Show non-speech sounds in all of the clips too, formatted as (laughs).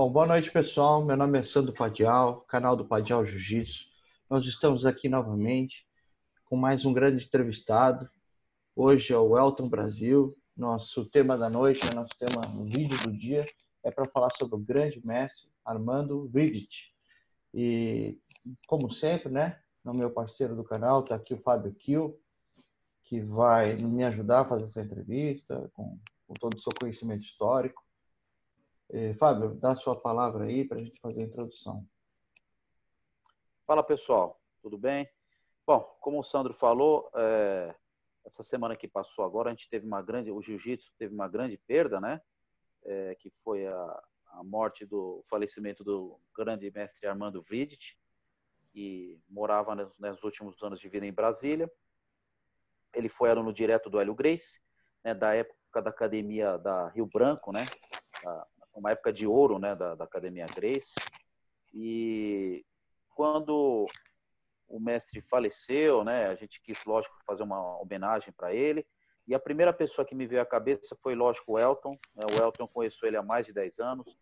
Bom, boa noite, pessoal. Meu nome é Sandro Padial, canal do Padial Jiu-Jitsu. Nós estamos aqui novamente com mais um grande entrevistado. Hoje é o Elton Brasil. Nosso tema da noite, é nosso tema no vídeo do dia, é para falar sobre o grande mestre Armando Vidit. E, como sempre, né, no meu parceiro do canal, está aqui o Fábio Kiel, que vai me ajudar a fazer essa entrevista com, com todo o seu conhecimento histórico. E, Fábio, dá a sua palavra aí para a gente fazer a introdução. Fala pessoal, tudo bem? Bom, como o Sandro falou, é, essa semana que passou agora a gente teve uma grande, o jiu-jitsu teve uma grande perda, né? É, que foi a, a morte do o falecimento do grande mestre Armando Vridt, que morava nos, nos, últimos anos de vida em Brasília. Ele foi aluno direto do Hélio Grace, né, da época da academia da Rio Branco, né? Uma época de ouro, né, da, da academia Grace. E quando o mestre faleceu, né, a gente quis, lógico, fazer uma homenagem para ele. E a primeira pessoa que me veio à cabeça foi, lógico, o Elton. Né? O Elton conheceu ele há mais de 10 anos.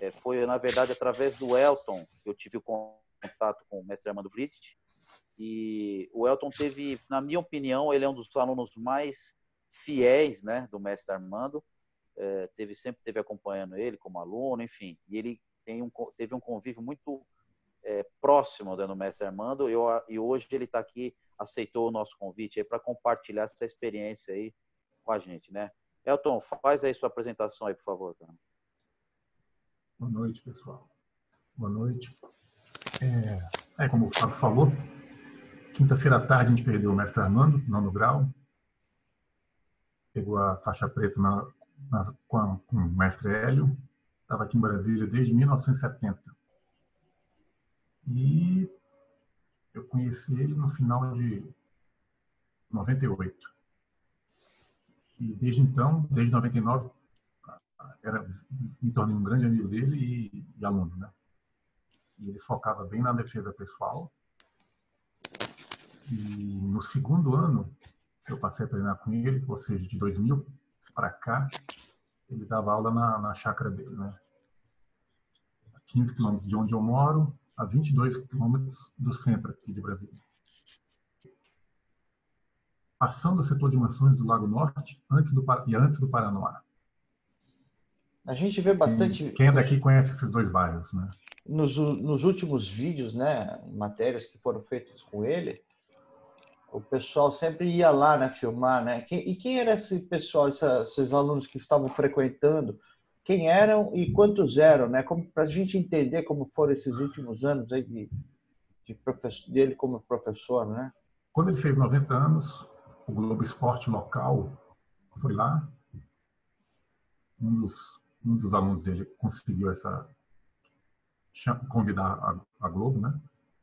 É, foi, na verdade, através do Elton que eu tive contato com o mestre Armando Vridt. E o Elton teve, na minha opinião, ele é um dos alunos mais fiéis né, do mestre Armando. É, teve sempre teve acompanhando ele como aluno, enfim. E ele tem um, teve um convívio muito é, próximo do mestre Armando eu, e hoje ele está aqui, aceitou o nosso convite para compartilhar essa experiência aí com a gente, né? Elton, faz aí sua apresentação aí, por favor. Cara. Boa noite, pessoal. Boa noite. É, é como o Fábio falou, quinta-feira à tarde a gente perdeu o mestre Armando, nono grau. Pegou a faixa preta na, com, a, com o mestre Hélio. Estava aqui em Brasília desde 1970 e eu conheci ele no final de 98. E desde então, desde 99, era, me tornei um grande amigo dele e, e aluno, né? E ele focava bem na defesa pessoal. E no segundo ano, eu passei a treinar com ele, ou seja, de 2000 para cá, ele dava aula na, na chácara dele, né? 15 quilômetros de onde eu moro, a 22 quilômetros do centro aqui de Brasília. Passando o setor de mansões do Lago Norte antes do, e antes do Paranoá. A gente vê bastante. Quem, quem é daqui conhece esses dois bairros, né? Nos, nos últimos vídeos, né, matérias que foram feitas com ele, o pessoal sempre ia lá, né, filmar, né? e quem era esse pessoal, esses alunos que estavam frequentando quem eram e quantos eram, né? Para a gente entender como foram esses últimos anos aí de, de dele como professor, né? Quando ele fez 90 anos, o Globo Esporte local foi lá. Um dos, um dos alunos dele conseguiu essa convidar a, a Globo, né?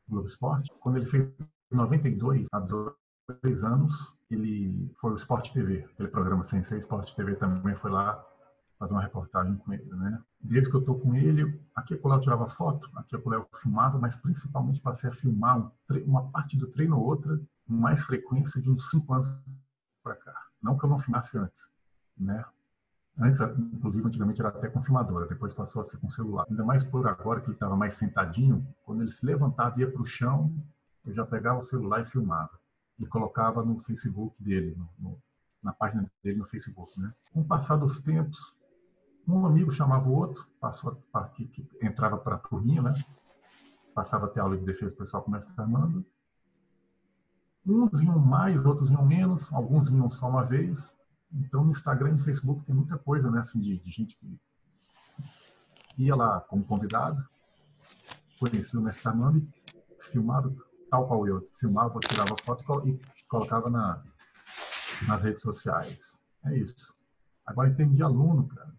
Globo Esporte. Quando ele fez 92, há dois anos, ele foi o Esporte TV, aquele programa Sensei Esporte TV também foi lá fazer uma reportagem com ele, né? Desde que eu estou com ele, aqui e eu tirava foto, aqui e eu filmava, mas principalmente passei a filmar um uma parte do treino ou outra com mais frequência de uns cinco anos para cá. Não que eu não filmasse antes, né? Antes, inclusive, antigamente era até com filmadora, depois passou a ser com celular. Ainda mais por agora que ele estava mais sentadinho, quando ele se levantava e ia para o chão, eu já pegava o celular e filmava. E colocava no Facebook dele, no, no, na página dele no Facebook. Né? Com o passar dos tempos, um amigo chamava o outro, passou a, que, que entrava para a turminha, né? Passava até aula de defesa pessoal com o mestre Armando. Uns vinham mais, outros vinham menos, alguns vinham só uma vez. Então, no Instagram e no Facebook tem muita coisa, né? Assim, de, de gente que ia lá como convidado, conhecia o mestre Armando e filmava, tal qual eu, filmava, tirava foto e colocava na, nas redes sociais. É isso. Agora, em termos de aluno, cara,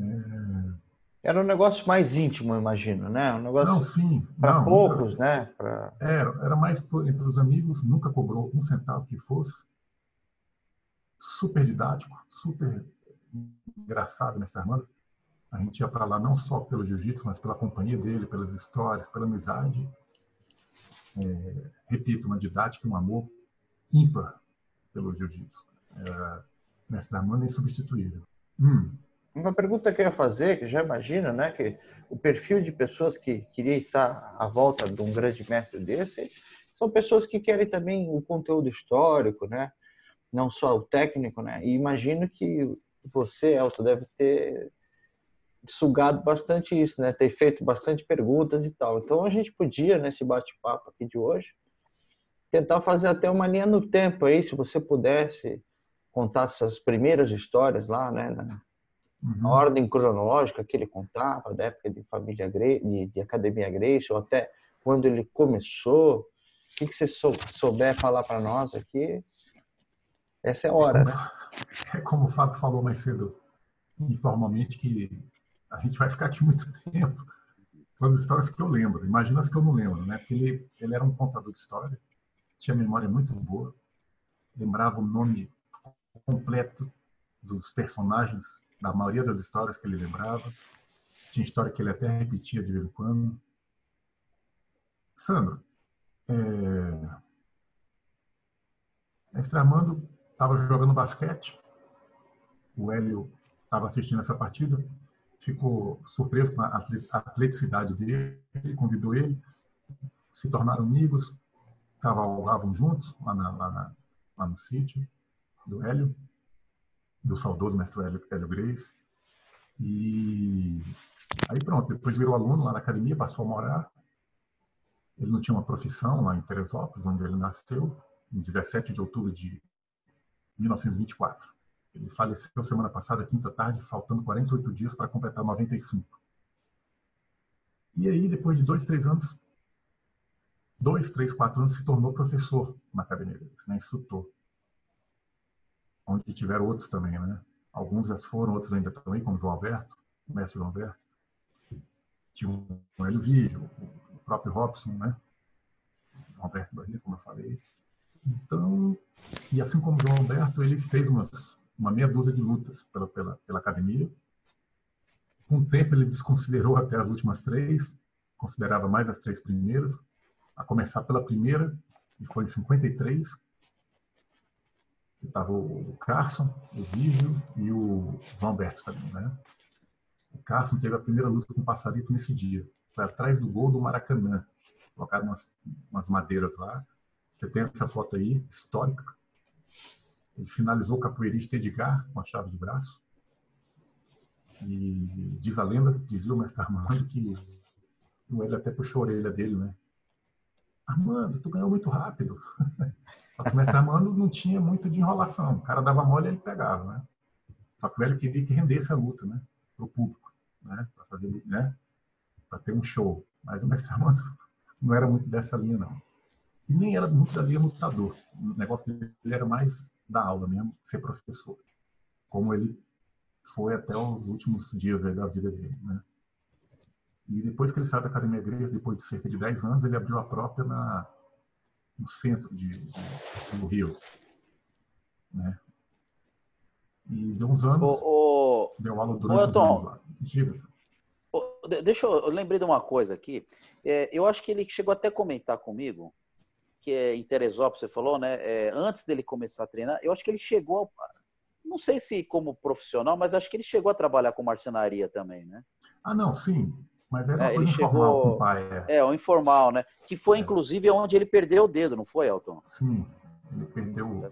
é... Era um negócio mais íntimo, imagino, né? Um negócio não, sim. Para poucos, nunca... né? Pra... Era, era mais entre os amigos, nunca cobrou um centavo que fosse. Super didático, super engraçado, mestre Armando. A gente ia para lá não só pelo jiu-jitsu, mas pela companhia dele, pelas histórias, pela amizade. É, repito, uma didática um amor ímpar pelo jiu-jitsu. É, mestre Armando é insubstituível. Hum, Uma pergunta que eu ia fazer, que já imagino, né, que o perfil de pessoas que queria estar à volta de um grande mestre desse são pessoas que querem também o conteúdo histórico, né? Não só o técnico, né? E imagino que você, Elton, deve ter sugado bastante isso, né? Ter feito bastante perguntas e tal. Então a gente podia, nesse bate-papo aqui de hoje, tentar fazer até uma linha no tempo aí, se você pudesse contar essas primeiras histórias lá, né? Na, uhum. ordem cronológica que ele contava, da época de família de, de academia Grace, ou até quando ele começou. O que, que você souber falar para nós aqui, essa é a hora, é como, né? É como o Fábio falou mais cedo, informalmente, que a gente vai ficar aqui muito (laughs) tempo com as histórias que eu lembro. Imagina as que eu não lembro, né? Porque ele, ele era um contador de história, tinha memória muito boa, lembrava o nome completo dos personagens da maioria das histórias que ele lembrava. Tinha história que ele até repetia de vez em quando. Sandro, é... Mestre Armando estava jogando basquete, o Hélio estava assistindo essa partida, ficou surpreso com a atleticidade dele, convidou ele, se tornaram amigos, cavalgavam juntos lá, na, lá, na, lá no sítio do Hélio, do saudoso mestre Hélio, Hélio Grace. E aí pronto, depois virou aluno lá na academia, passou a morar. Ele não tinha uma profissão lá em Teresópolis, onde ele nasceu, em 17 de outubro de 1924. Ele faleceu semana passada, quinta tarde, faltando 48 dias para completar 95. E aí, depois de dois, três anos, dois, três, quatro anos, se tornou professor na academia deles, né, instrutor. Onde tiveram outros também, né? Alguns já foram, outros ainda estão aí, como João Alberto, o mestre João Alberto. Tinha o Hélio Vídeo, o próprio Robson, né? João Alberto Bahia, como eu falei. Então, e assim como João Alberto, ele fez umas, uma meia dúzia de lutas pela, pela, pela academia. Com o tempo, ele desconsiderou até as últimas três, considerava mais as três primeiras, a começar pela primeira, que foi em 53. Estava o Carson, o Vígio e o João Alberto também, né? O Carson teve a primeira luta com o Passarito nesse dia. Foi atrás do gol do Maracanã. Colocaram umas, umas madeiras lá você tem essa foto aí, histórica. Ele finalizou o capoeirista Edgar com a chave de braço. E diz a lenda, dizia o mestre Armando, que o Hélio até puxou a orelha dele, né? Armando, tu ganhou muito rápido. (laughs) Só que o mestre Armando não tinha muito de enrolação. O cara dava mole e ele pegava, né? Só que o Hélio queria que rendesse a luta, né? Para o público, né? Para fazer, né? Para ter um show. Mas o mestre Armando (laughs) não era muito dessa linha, não. E nem era muito da linha lutador. O negócio dele era mais da aula mesmo, ser professor. Como ele foi até os últimos dias da vida dele, né? E depois que ele saiu da Academia Grega, depois de cerca de 10 anos, ele abriu a própria na, no centro de, de, do Rio. Né? E deu uns anos, o, o, deu aula durante anos lá. Diga. Deixa eu, eu lembrei de uma coisa aqui. É, eu acho que ele chegou até a comentar comigo que é em Teresópolis, você falou, né? É, antes dele começar a treinar, eu acho que ele chegou, não sei se como profissional, mas acho que ele chegou a trabalhar com marcenaria também, né? Ah, não, sim. Mas era é, ele informal chegou, pai. É. é, o informal, né? Que foi, é. inclusive, onde ele perdeu o dedo, não foi, Elton? Sim, ele perdeu.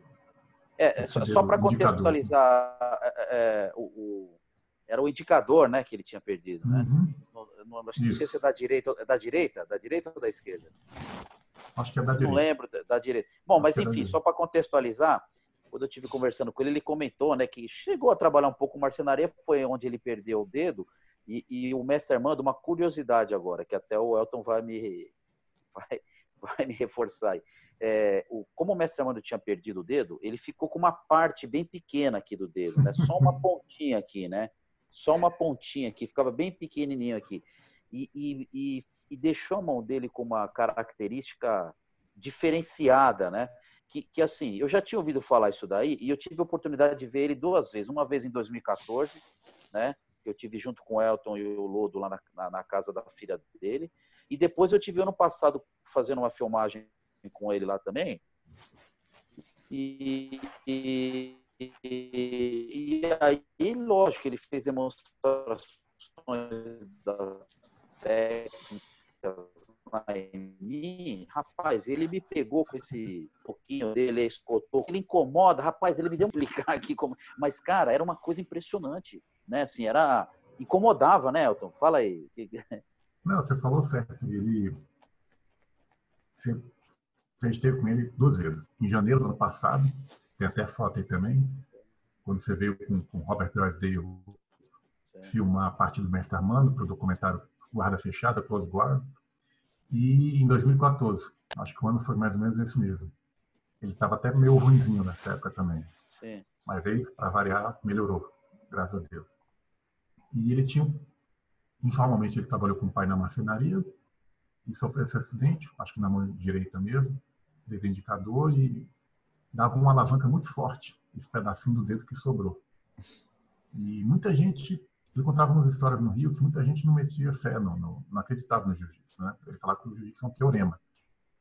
É, só, só para contextualizar, é, é, o, o, era o indicador, né, que ele tinha perdido, né? Uhum. Não, não, não sei se é da direita, da direita, da direita ou da esquerda? Acho que é da direita. Não lembro da direita. Bom, mas é enfim, só para contextualizar, quando eu tive conversando com ele, ele comentou, né, que chegou a trabalhar um pouco com marcenaria, foi onde ele perdeu o dedo. E, e, o mestre Armando, uma curiosidade agora, que até o Elton vai me (laughs) vai, vai me reforçar aí. É, o, como o mestre Armando tinha perdido o dedo, ele ficou com uma parte bem pequena aqui do dedo, né? Só uma (laughs) pontinha aqui, né? Só uma pontinha aqui, ficava bem pequenininho aqui e, e, e, deixou a mão dele com uma característica diferenciada, né? Que, que, assim, eu já tinha ouvido falar isso daí e eu tive a oportunidade de ver ele duas vezes. Uma vez em 2014, né? Eu tive junto com o Elton e o Lodo lá na, na, na casa da filha dele. E depois eu tive ano passado fazendo uma filmagem com ele lá também. E, e, E, e, aí, lógico, ele fez demonstrações das técnicas em mim, rapaz, ele me pegou com esse pouquinho dele, escotou, ele incomoda, rapaz, ele me deu um (laughs) explicar aqui como, mas cara, era uma coisa impressionante, né? Assim, era incomodava, né, Elton? Fala aí. Não, você falou certo. Ele você, você esteve com ele duas vezes. Em janeiro do ano passado, tem até foto aí também, quando você veio com, com Robert Drysdale filmar a parte do Mestre Armando para o documentário Guarda Fechada, Close Guard. E em 2014, acho que o ano foi mais ou menos esse mesmo. Ele estava até meio ruimzinho nessa época também. Sim. Mas aí, para variar, melhorou, graças a Deus. E ele tinha, informalmente, ele trabalhou com o pai na marcenaria e sofreu esse acidente, acho que na mão direita mesmo, dedo indicador, e dava uma alavanca muito forte, esse pedacinho do dedo que sobrou. E muita gente ele contava umas histórias no Rio que muita gente não metia fé, não, não, não acreditava no jiu-jitsu. Né? Ele falava que o jiu-jitsu é um teorema.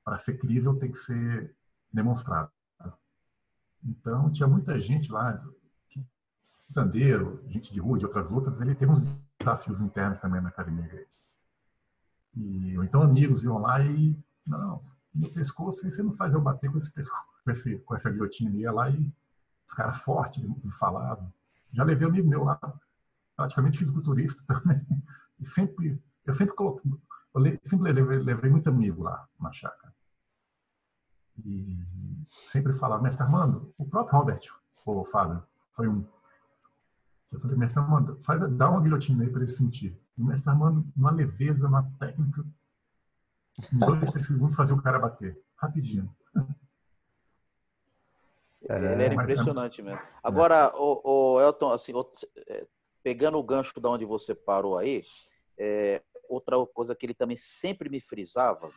Para ser crível, tem que ser demonstrado. Então, tinha muita gente lá, tandeiro, gente de rua, de outras lutas. Ele teve uns desafios internos também na academia. E, ou então, amigos iam lá e, não, meu pescoço, você não faz eu bater com esse pescoço, com, esse, com essa guilhotina. Ia lá e os caras fortes me falavam. Já levei um amigo meu lá praticamente fisiculturista (laughs) também. E sempre, eu sempre coloquei, eu sempre levei, levei muito amigo lá na chácara. E sempre falava, mestre Armando, o próprio Robert, o Fábio, foi um. Eu falei, mestre Armando, faz, dá uma guilhotina aí para ele sentir. E o mestre Armando, uma leveza, uma técnica, em dois, três segundos fazia o cara bater, rapidinho. (laughs) É, ele era impressionante mesmo. Agora, o, o Elton, assim, é, pegando o gancho da onde você parou aí, é, outra coisa que ele também sempre me frisava,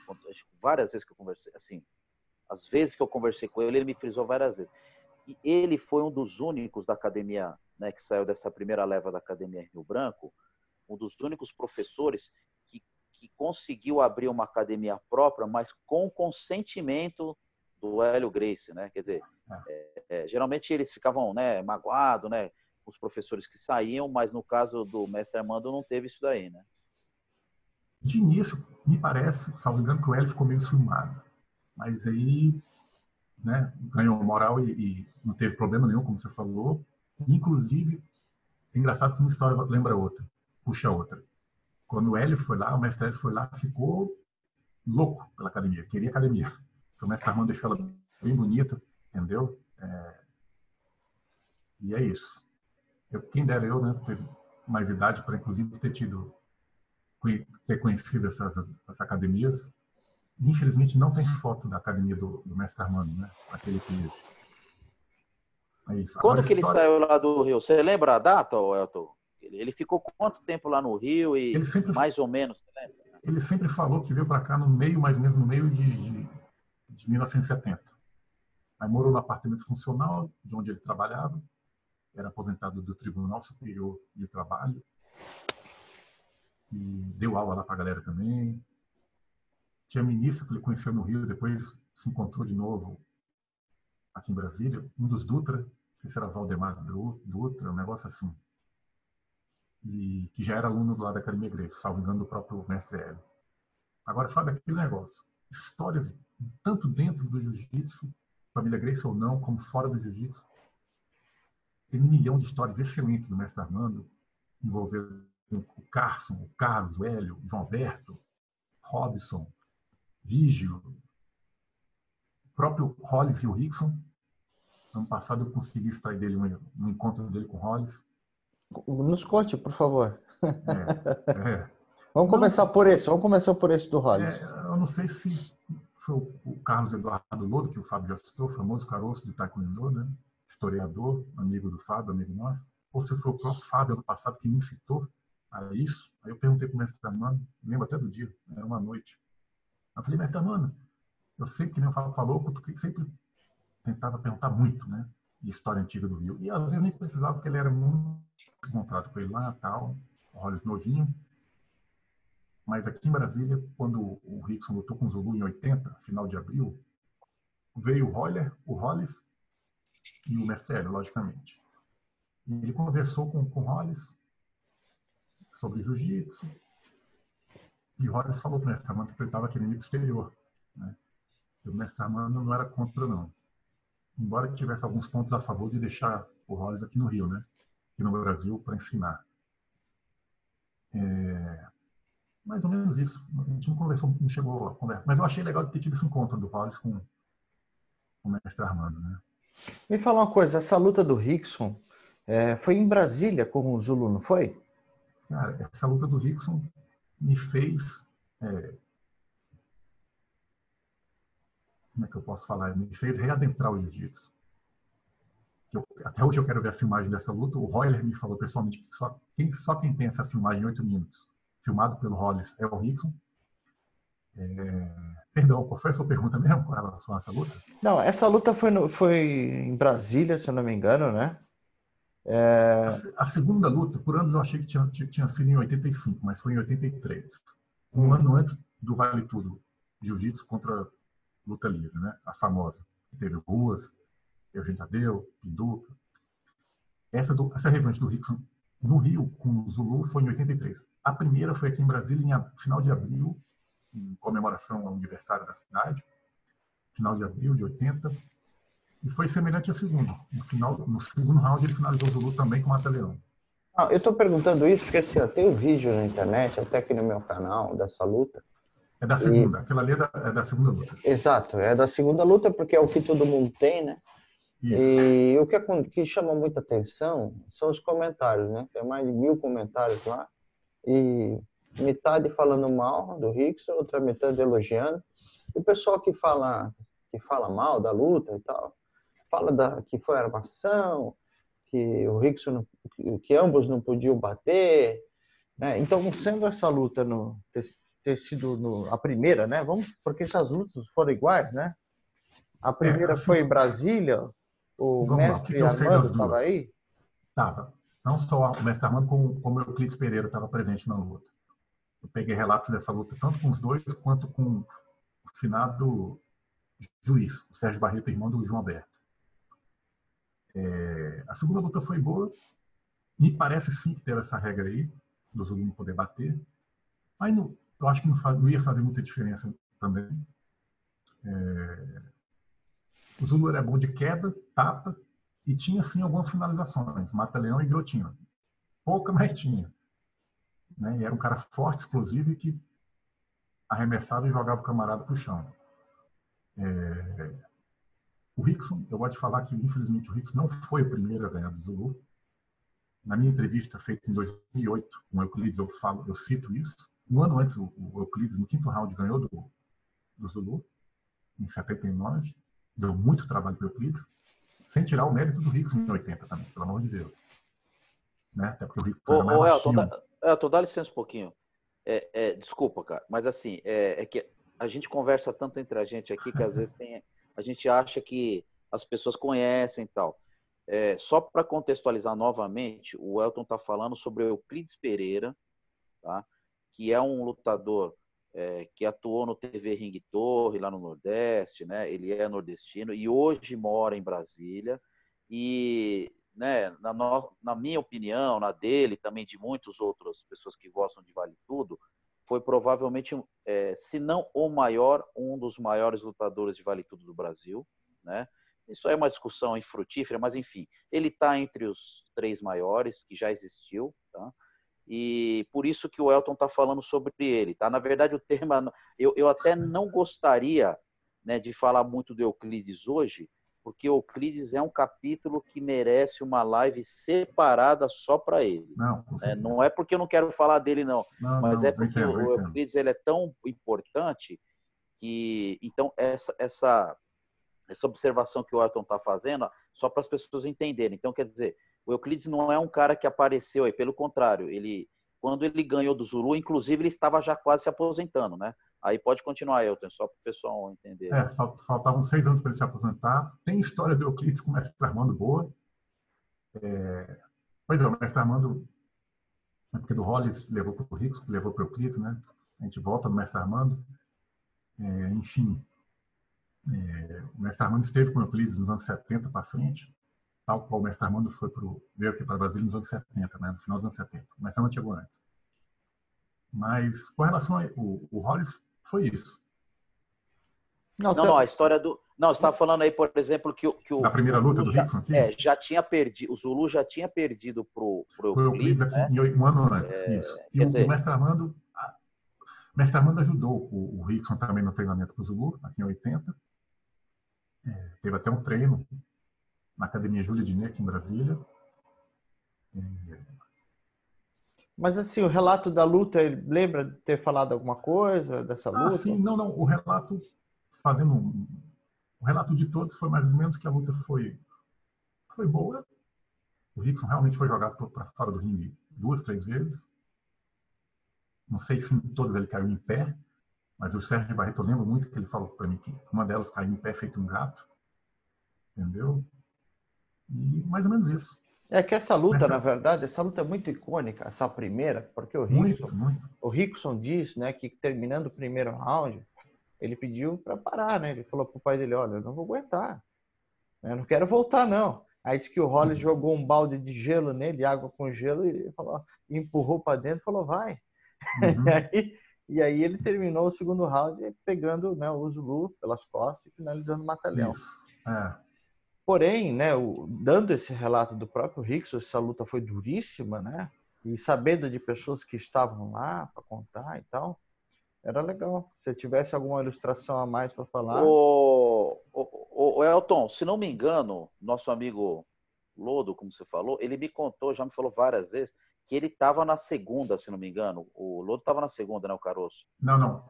várias vezes que eu conversei, assim, as vezes que eu conversei com ele, ele me frisou várias vezes. E ele foi um dos únicos da academia, né, que saiu dessa primeira leva da academia em Rio Branco, um dos únicos professores que, que conseguiu abrir uma academia própria, mas com consentimento do Hélio Grace, né? Quer dizer, é, é, geralmente eles ficavam, né, magoados, né? Os professores que saíam, mas no caso do mestre Armando não teve isso daí, né? De início, me parece, salvo engano, que o Hélio ficou meio ciumado. Mas aí, né, ganhou moral e, e, não teve problema nenhum, como você falou. Inclusive, é engraçado que uma história lembra outra, puxa outra. Quando o Hélio foi lá, o mestre Hélio foi lá, ficou louco pela academia, queria academia. (laughs) O mestre Armando deixou ela bem bonita, entendeu? É... E é isso. Eu, quem dera eu, né, ter mais idade para inclusive ter tido ter conhecido essas, essas academias. Infelizmente não tem foto da academia do, do mestre Armando, né? Aquele que é isso. Quando Agora, que história... ele saiu lá do Rio? Você lembra a data, Elton? Ele ficou quanto tempo lá no Rio e sempre, mais ou menos? Ele sempre falou que veio para cá no meio, mais ou menos no meio de, de, de 1970. Aí morou no apartamento funcional, de onde ele trabalhava era aposentado do Tribunal Superior de Trabalho e deu aula lá para a galera também. Tinha ministro que ele conheceu no Rio, depois se encontrou de novo aqui em Brasília, um dos Dutra, não sei se era Valdemar Dutra, um negócio assim, e que já era aluno do lado da Academia Grace, salvo engano do próprio mestre Hélio. Agora, Fábio, aquele negócio, histórias tanto dentro do jiu-jitsu, família Grace ou não, como fora do jiu-jitsu, tem um milhão de histórias excelentes do mestre Armando, envolvendo o Carson, o Carlos, o Hélio, o João Alberto, Robson, Vígio, o próprio Hollis e o Rickson. Ano passado eu consegui extrair dele um, um encontro dele com o Hollis. Nos conte, por favor. É, é. (laughs) Vamos não, começar por esse, vamos começar por esse do Hollis. É, eu não sei se foi o Carlos Eduardo Lodo, que o Fábio já citou, o famoso caroço do Taekwondo, né? Historiador, amigo do Fábio, amigo nosso, ou se foi o próprio Fábio ano passado que me incitou a isso. Aí eu perguntei para o mestre Armando, lembro até do dia, era uma noite. Eu falei, mestre Armando, eu sempre, que nem o Fábio falou, porque sempre tentava perguntar muito, né, de história antiga do Rio. E às vezes nem precisava, porque ele era muito encontrado com ele lá, tal, o Hollis novinho. Mas aqui em Brasília, quando o Rickson lutou com o Zulu em 80, final de abril, veio o Roller, o Hollis e o mestre Hélio, logicamente. Ele conversou com, com Hollis sobre jiu-jitsu. E Hollis falou para o mestre Armando que ele estava querendo ir para o exterior. Né? E o mestre Armando não era contra, não. Embora tivesse alguns pontos a favor de deixar o Hollis aqui no Rio, né? aqui no Brasil, para ensinar. É... Mais ou menos isso. A gente não conversou, não chegou a conversar. Mas eu achei legal ter tido esse encontro do Hollis com o mestre Armando. Né? Me fala uma coisa, essa luta do Rickson é, foi em Brasília com o Zulu, não foi? Cara, essa luta do Rickson me fez. É, como é que eu posso falar? Me fez readentrar o jiu-jitsu. Até hoje eu quero ver a filmagem dessa luta. O Royler me falou pessoalmente que só quem, só quem tem essa filmagem em oito minutos, filmado pelo Hollis, é o Rickson. É... Perdão, qual foi a sua pergunta mesmo com relação a essa luta? Não, essa luta foi, no, foi em Brasília, se eu não me engano, né? É... A, a, segunda luta, por anos eu achei que tinha, tinha sido em 85, mas foi em 83. Um hum. ano antes do Vale Tudo, Jiu-Jitsu contra luta livre, né? A famosa. Que teve Ruas, Eugênio Tadeu, Pinduca. Essa, do, essa revanche do Rickson no Rio com o Zulu foi em 83. A primeira foi aqui em Brasília em final de abril, em comemoração ao aniversário da cidade, final de abril de 80. E foi semelhante ao segundo. No, final, no segundo round, ele finalizou o Zulu também com o Mata-Leão. Ah, eu estou perguntando isso porque assim, eu tenho vídeo na internet, até aqui no meu canal, dessa luta. É da segunda, e... aquela ali é da, é da, segunda luta. Exato, é da segunda luta porque é o que todo mundo tem, né? Isso. E o que, que chama muita atenção são os comentários, né? Tem mais de mil comentários lá. E metade falando mal do Rickson, outra metade elogiando. E o pessoal que fala, que fala mal da luta e tal, fala da, que foi armação, que o Rickson, que, que ambos não podiam bater. Né? Então, sendo essa luta no, ter, ter sido no, a primeira, né? Vamos, porque essas lutas foram iguais, né? A primeira é, assim, foi em Brasília, o mestre lá, que Armando estava aí? Estava. Não só o mestre Armando, como, como o Euclides Pereira estava presente na luta. Eu peguei relatos dessa luta tanto com os dois quanto com o finado juiz, o Sérgio Barreto, irmão do João Alberto. É, a segunda luta foi boa. Me parece sim que teve essa regra aí, do Zulu não poder bater. Mas não, eu acho que não, não, ia fazer muita diferença também. É, o Zulu era bom de queda, tapa, e tinha sim algumas finalizações, mata-leão e grotinho. Pouca, mas tinha. Né? E era um cara forte, explosivo e que arremessava e jogava o camarada para o chão. É, o Rickson, eu vou te falar que, infelizmente, o Rickson não foi o primeiro a ganhar do Zulu. Na minha entrevista feita em 2008 com o Euclides, eu, falo, eu cito isso. Um ano antes, o, Euclides, no quinto round, ganhou do, do Zulu, em 79. Deu muito trabalho para o Euclides, sem tirar o mérito do Rickson em 80 também, pelo amor de Deus. Né? Até porque o Rickson ô, era mais ô, Elton, dá, Elton, dá licença um pouquinho. É, é, desculpa, cara, mas assim, é, é, que a gente conversa tanto entre a gente aqui que às vezes tem a gente acha que as pessoas conhecem e tal. É, só para contextualizar novamente, o Elton está falando sobre o Euclides Pereira, tá? que é um lutador é, que atuou no TV Ring Torre, lá no Nordeste, né? ele é nordestino e hoje mora em Brasília. E, né, na, no, na minha opinião, na dele, também de muitas outras pessoas que gostam de Vale Tudo, foi provavelmente, é, se não o maior, um dos maiores lutadores de vale tudo do Brasil, né? Isso é uma discussão infrutífera, mas enfim, ele está entre os três maiores que já existiu, tá? E por isso que o Elton está falando sobre ele, tá? Na verdade, o tema, eu, eu até não gostaria né, de falar muito do Euclides hoje, porque Euclides é um capítulo que merece uma live separada só para ele. Não, é, não é porque eu não quero falar dele, não, não mas não, é porque entendo, o Euclides ele é tão importante que. Então, essa, essa, essa observação que o Ayrton está fazendo, só para as pessoas entenderem. Então, quer dizer, o Euclides não é um cara que apareceu aí, pelo contrário, ele. Quando ele ganhou do Zulu, inclusive, ele estava já quase se aposentando, né? Aí pode continuar, Elton, só para o pessoal entender. É, faltavam seis anos para ele se aposentar. Tem história do Euclides com o mestre Armando boa. É... Pois é, o mestre Armando, é porque do Hollis levou para o Ricos, levou para o Euclides, né? A gente volta no mestre Armando. É, enfim, é... o mestre Armando esteve com o Euclides nos anos 70 para frente. tal qual o mestre Armando foi pro, veio aqui para Brasília nos anos 70, né, no final dos anos 70. O mestre Armando chegou antes. Mas com relação ao o Hollis, foi isso. Não, não, não, a história do. Não, você estava falando aí, por exemplo, que, que o. Na primeira luta do Rickson aqui? É, já tinha perdido. O Zulu já tinha perdido pro, pro Foi o Euclides aqui né? um ano antes, é, isso. E o, dizer... o mestre Armando. O mestre Armando ajudou o, o Rickson também no treinamento com o Zulu, aqui em 80. É, teve até um treino na Academia Júlia Diné, aqui em Brasília. É... Mas assim, o relato da luta, ele lembra de ter falado alguma coisa dessa ah, luta? Ah, sim, não, não. O relato, fazendo um, o relato de todos foi mais ou menos que a luta foi, foi boa. O Rickson realmente foi jogado para fora do ringue duas, três vezes. Não sei se em todas ele caiu em pé, mas o Sérgio Barreto eu lembro muito que ele falou para mim que uma delas caiu em pé feito um gato. Entendeu? E mais ou menos isso. É que essa luta, na verdade, essa luta é muito icônica, essa primeira, porque o Rickson, muito, muito. o Rickson diz, né, que terminando o primeiro round, ele pediu para parar, né? Ele falou pro pai dele, olha, eu não vou aguentar, eu não quero voltar não. Aí disse que o Hollis uhum. jogou um balde de gelo nele, água com gelo, e falou, empurrou para dentro, e falou, vai. Uhum. (laughs) e, aí, e aí ele terminou o segundo round pegando né, o Zulu pelas costas e finalizando o Matalhão. É. Porém, né, o, dando esse relato do próprio Rickson, essa luta foi duríssima, né? E sabendo de pessoas que estavam lá para contar e tal, era legal. Se tivesse alguma ilustração a mais para falar. O, o, o, Elton, se não me engano, nosso amigo Lodo, como você falou, ele me contou, já me falou várias vezes, que ele estava na segunda, se não me engano. O Lodo estava na segunda, né, o Caroço? Não, não.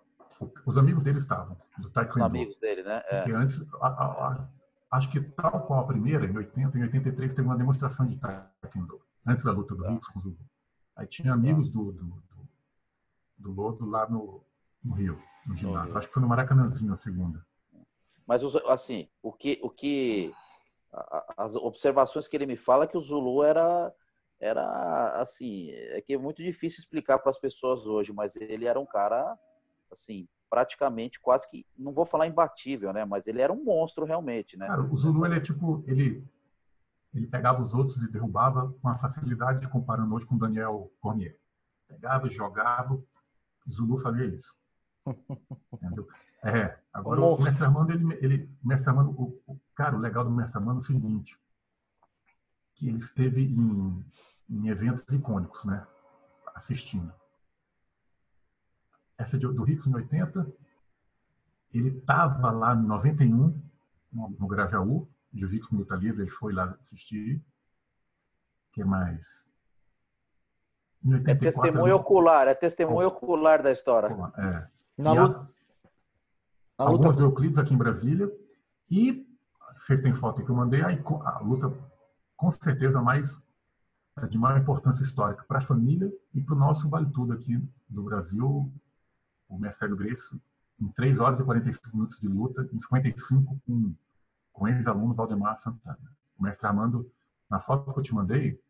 Os amigos dele estavam, do Taekwondo. Os amigos dele, né? É. Porque antes, a, a, a, acho que tal qual a primeira, em 80, em 83, teve uma demonstração de taekwondo, antes da luta do. Hicks com o Zulu. Aí tinha amigos do, do, do, do Lodo lá no, no Rio, no ginásio. Acho que foi no Maracanãzinho a segunda. Mas, assim, o que, o que as observações que ele me fala é que o Zulu era era assim é que é muito difícil explicar para as pessoas hoje mas ele era um cara assim praticamente quase que, não vou falar imbatível, né? Mas ele era um monstro realmente, né? Cara, o Zulu, ele é tipo, ele, ele pegava os outros e derrubava com uma facilidade, comparando hoje com o Daniel Cormier. Pegava, jogava, o Zulu fazia isso. (laughs) Entendeu? É, agora o Mestre Armando, ele, ele Mestre Armando, o, o, cara, o legal do Mestre Armando é o seguinte, que ele esteve em, em eventos icônicos, né? Assistindo essa do Rickson em 80. Ele estava lá em 91, no, no Grajaú, Jiu-Jitsu com luta livre, ele foi lá assistir. O que mais? Em 84, é testemunho ele... ocular, é testemunho ocular da história. É. Na luta... Na algumas luta... do Euclides aqui em Brasília. E vocês têm foto que eu mandei, a, luta com certeza mais de maior importância histórica para a família e para o nosso vale tudo aqui do Brasil, o mestre Hélio Gresso, em 3 horas e 45 minutos de luta, em 55 com, com ex-aluno Valdemar Santana. O mestre Armando, na foto que eu te mandei,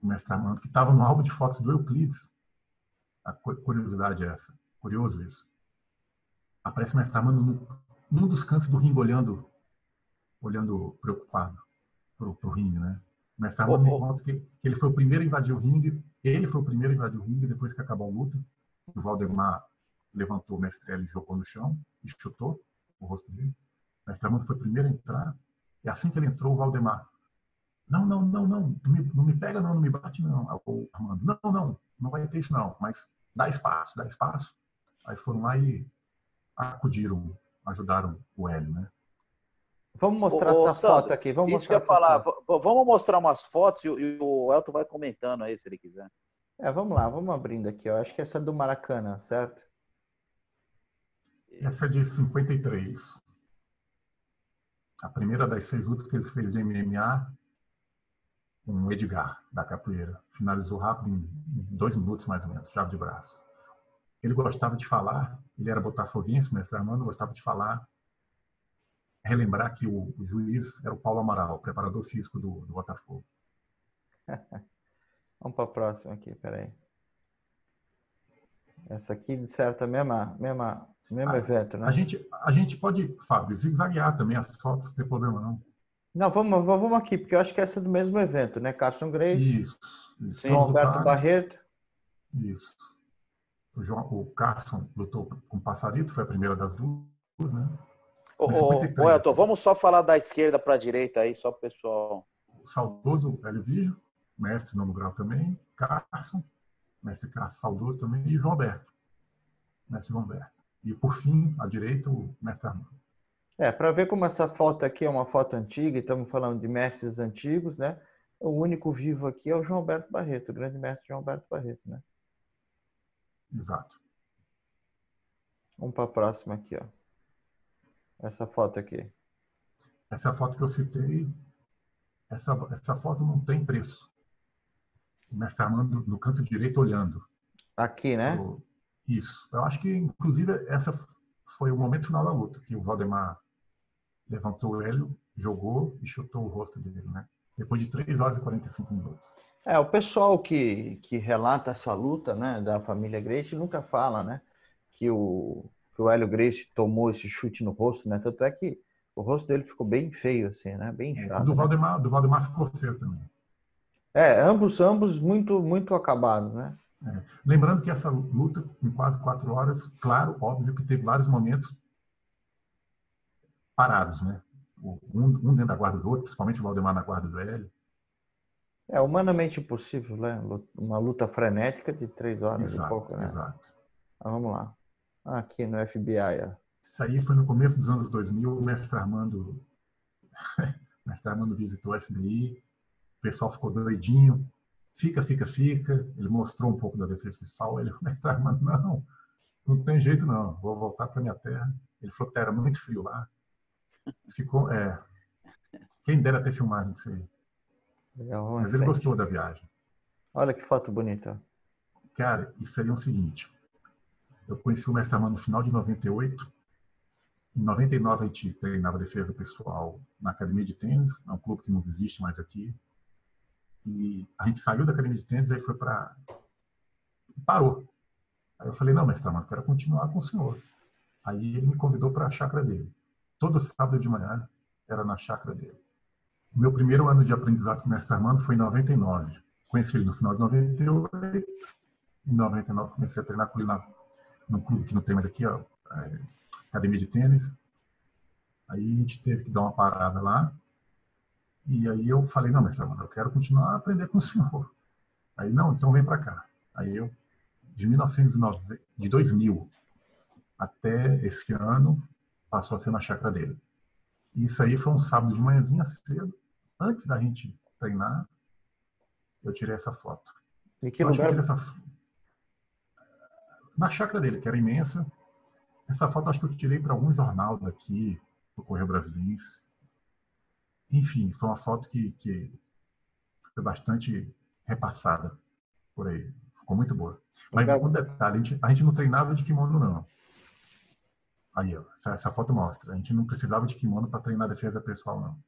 o mestre Armando, que estava no álbum de fotos do Euclides, a curiosidade é essa, curioso isso. Aparece o mestre Armando num dos cantos do ringue olhando, olhando preocupado pro, pro ringue, né? O mestre Armando oh, oh. me conta que, que ele foi o primeiro a invadir o ringue, ele foi o primeiro a invadir o ringue depois que acabou a luta, o Valdemar levantou o Mestrelli e jogou no chão e chutou o rosto dele. O mestre Armando foi o primeiro a entrar. E assim que ele entrou, o Valdemar. Não, não, não, não. Não me, não me pega, não, não me bate, não. O Armando. Não, não, não vai ter isso, não. Mas dá espaço, dá espaço. Aí foram lá e acudiram, ajudaram o Hélio, né? Vamos mostrar ô, essa Sandro, foto aqui. Vamos isso mostrar que eu falar. Foto. Vamos mostrar umas fotos e, e o Elton vai comentando aí se ele quiser. É, vamos lá, vamos abrindo aqui. Eu acho que essa é do Maracanã, certo? Essa é de 53. A primeira das seis lutas que ele fez de MMA com o Edgar, da capoeira. Finalizou rápido, em dois minutos mais ou menos, chave de braço. Ele gostava de falar, ele era botafoguense, mestre Armando, gostava de falar, relembrar que o, juiz era o Paulo Amaral, preparador físico do, do Botafogo. A próxima aqui, peraí. Essa aqui, de certa, mesma, mesma, mesmo ah, evento, né? A gente, a gente pode, Fábio, zigue-zaguear também as fotos, não tem problema não. Não, vamos, vamos aqui, porque eu acho que essa é do mesmo evento, né? Carson Grace. Isso. isso. João Alberto Barreto. Isso. O, João, o Carson lutou com o Passarito, foi a primeira das duas, né? Ô, ô, ô Elton, vamos só falar da esquerda para a direita aí, só para o pessoal. O saudoso Hélio Vigio, mestre no grau também, Carson, mestre Carson saudoso também, e João Alberto, mestre João Alberto. E por fim, à direita, o mestre Armando. É, para ver como essa foto aqui é uma foto antiga, e estamos falando de mestres antigos, né? O único vivo aqui é o João Alberto Barreto, o grande mestre João Alberto Barreto, né? Exato. Vamos para a próxima aqui, ó. Essa foto aqui. Essa foto que eu citei, essa, essa foto não tem preço. O mestre Armando no canto direito olhando. Aqui, né? Isso. Eu acho que, inclusive, essa foi o momento final da luta, que o Valdemar levantou o Hélio, jogou e chutou o rosto dele, né? Depois de 3 horas e 45 minutos. É, o pessoal que, que relata essa luta, né, da família Grace nunca fala, né, que o, que o Hélio Grace tomou esse chute no rosto, né? Tanto é que o rosto dele ficou bem feio, assim, né? Bem é, Do Valdemar, né? do Valdemar ficou feio também. É, ambos, ambos muito, muito acabados, né? É. Lembrando que essa luta, em quase quatro horas, claro, óbvio que teve vários momentos parados, né? Um, um dentro da guarda do outro, principalmente o Valdemar na guarda do Hélio. É humanamente impossível, né? Uma luta frenética de três horas exato, e pouco, né? Exato. Então, vamos lá. Aqui no FBI. Ó. Isso aí foi no começo dos anos 2000, o mestre Armando, (laughs) mestre Armando visitou o FBI, o pessoal ficou doidinho, fica, fica, fica, ele mostrou um pouco da defesa pessoal, ele, o (laughs) mestre Armando, não, não tem jeito não, vou voltar para minha terra. Ele falou que era muito frio lá. Ficou, é, quem dera ter filmagem disso aí. Legal, Mas ele gostou da viagem. Olha que foto bonita. Cara, isso aí é o seguinte, eu conheci o mestre Armando no final de 98. Em 99 a gente treinava defesa pessoal na academia de tênis, é um clube que não existe mais aqui. E a gente saiu da academia de tênis e foi para parou. Aí eu falei: "Não, mestre Armando, quero continuar com o senhor". Aí ele me convidou para a chácara dele. Todo sábado de manhã era na chácara dele. O meu primeiro ano de aprendizado com o mestre Armando foi em 99. Conheci ele no final de 98. Em 99 comecei a treinar com ele na no clube que não tem mais aqui, ó, é, academia de tênis. Aí a gente teve que dar uma parada lá. E aí eu falei, não, mas eu quero continuar a aprender com o senhor. Aí, não, então vem para cá. Aí eu, de 1990, de 2000 até esse ano, passou a ser na chácara dele. E isso aí foi um sábado de manhãzinha cedo, antes da gente treinar, eu tirei essa foto. E que lugar? essa, na chácara dele, que era imensa. Essa foto acho que eu tirei para algum jornal daqui, do Correio Brasiliense. Enfim, foi uma foto que, que foi bastante repassada por aí. Ficou muito boa. Mas um detalhe, a gente, a gente não treinava de kimono, não. Aí, ó, essa, essa foto mostra. A gente não precisava de kimono para treinar defesa pessoal, não.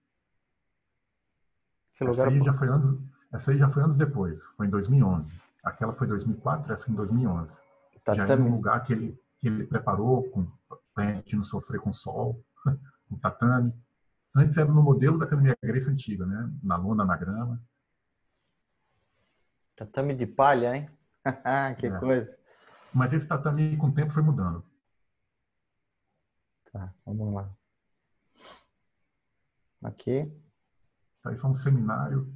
Essa aí, já foi anos, essa aí já foi anos depois, foi em 2011. Aquela foi em 2004, essa em 2011. Tatame. Já é um lugar que ele, que ele preparou para a gente não sofrer com sol, (laughs) com tatame. Antes era no modelo da academia Grécia antiga, né? Na lona, na grama. Tatame de palha, hein? (laughs) que é. coisa. Mas esse tatame com o tempo foi mudando. Tá, vamos lá. Aqui. Isso aí foi um seminário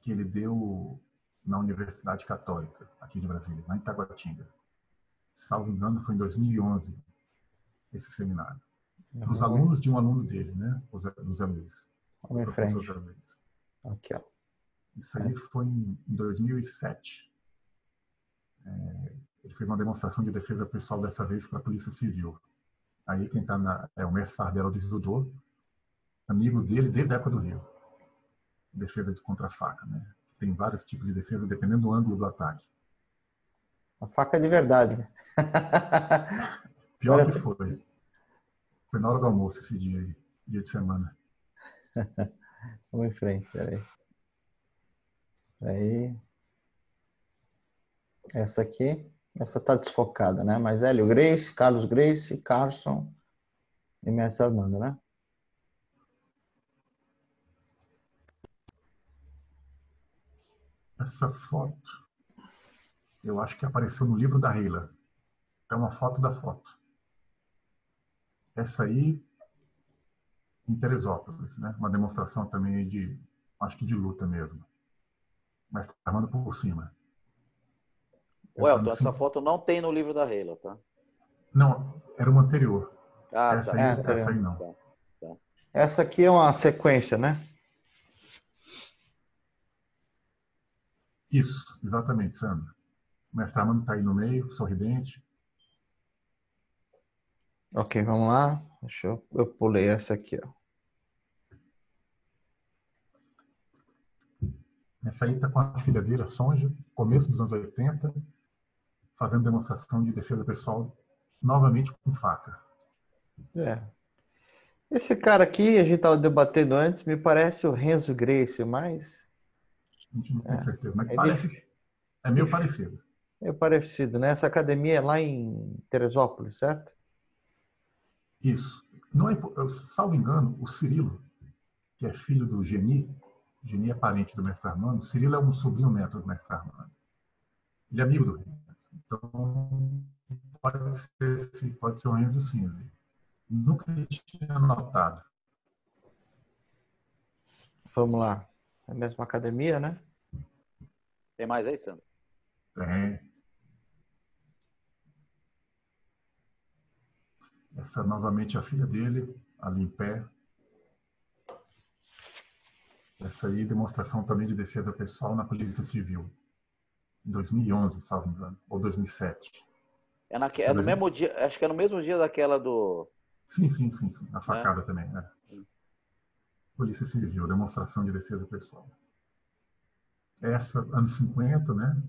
que ele deu na Universidade Católica, aqui de Brasília, na Itaguatinga salvo engano, foi em 2011, esse seminário. Para os alunos de um aluno dele, né? O Zé, do Zé Luiz. Vamos professor Zé Luiz. Aqui, ó. Isso aí é. foi em 2007. É, ele fez uma demonstração de defesa pessoal dessa vez para a Polícia Civil. Aí quem está é o mestre Sardella do Judô, amigo dele desde a época do Rio. Defesa de contra-faca, né? Tem vários tipos de defesa dependendo do ângulo do ataque. A faca é de verdade. Né? Pior que (laughs) foi. Foi na hora do almoço esse dia aí, dia de semana. (laughs) Vamos em frente, peraí. Aí. Essa aqui, essa tá desfocada, né? Mas Hélio Grace, Carlos Grace, Carson e Mestre Armando, né? Essa foto, eu acho que apareceu no livro da Reila. É uma foto da foto. Essa aí, em Teresópolis, né? Uma demonstração também de, acho que de luta mesmo. Mas tá armando por cima. Ué, então essa foto não tem no livro da Reila, tá? Não, era uma anterior. Ah, essa, tá. aí, É, essa aí não. Tá, tá. Essa aqui é uma sequência, né? Isso, exatamente, Sandra. O mestre Armando está aí no meio, sorridente. Ok, vamos lá. Deixa eu, eu pulei essa aqui, ó. Essa aí está com a filha dele, a Sonja, começo dos anos 80, fazendo demonstração de defesa pessoal, novamente com faca. É. Esse cara aqui, a gente estava debatendo antes, me parece o Renzo Grace, mas A gente não tem É. certeza, mas É parece, é meio parecido. é parecido, né? Essa academia é lá em Teresópolis, certo? Isso. Não é, salvo engano, o Cirilo, que é filho do Geni, Geni é parente do mestre Armando, Cirilo é um sobrinho neto do mestre Armando. Ele é amigo do Renzo. Então, pode ser, pode ser o Renzo sim. Nunca tinha notado. Vamos lá. É a mesma academia, né? Tem mais aí, Sandro? Tem. Essa novamente é a filha dele, ali em pé. Essa aí, demonstração também de defesa pessoal na Polícia Civil. Em 2011, salvo engano, ou 2007. É, naque- é no mesmo dia, acho que é no mesmo dia daquela do. Sim, sim, sim, sim. A facada também, né? Polícia Civil, demonstração de defesa pessoal. Essa, anos 50, né?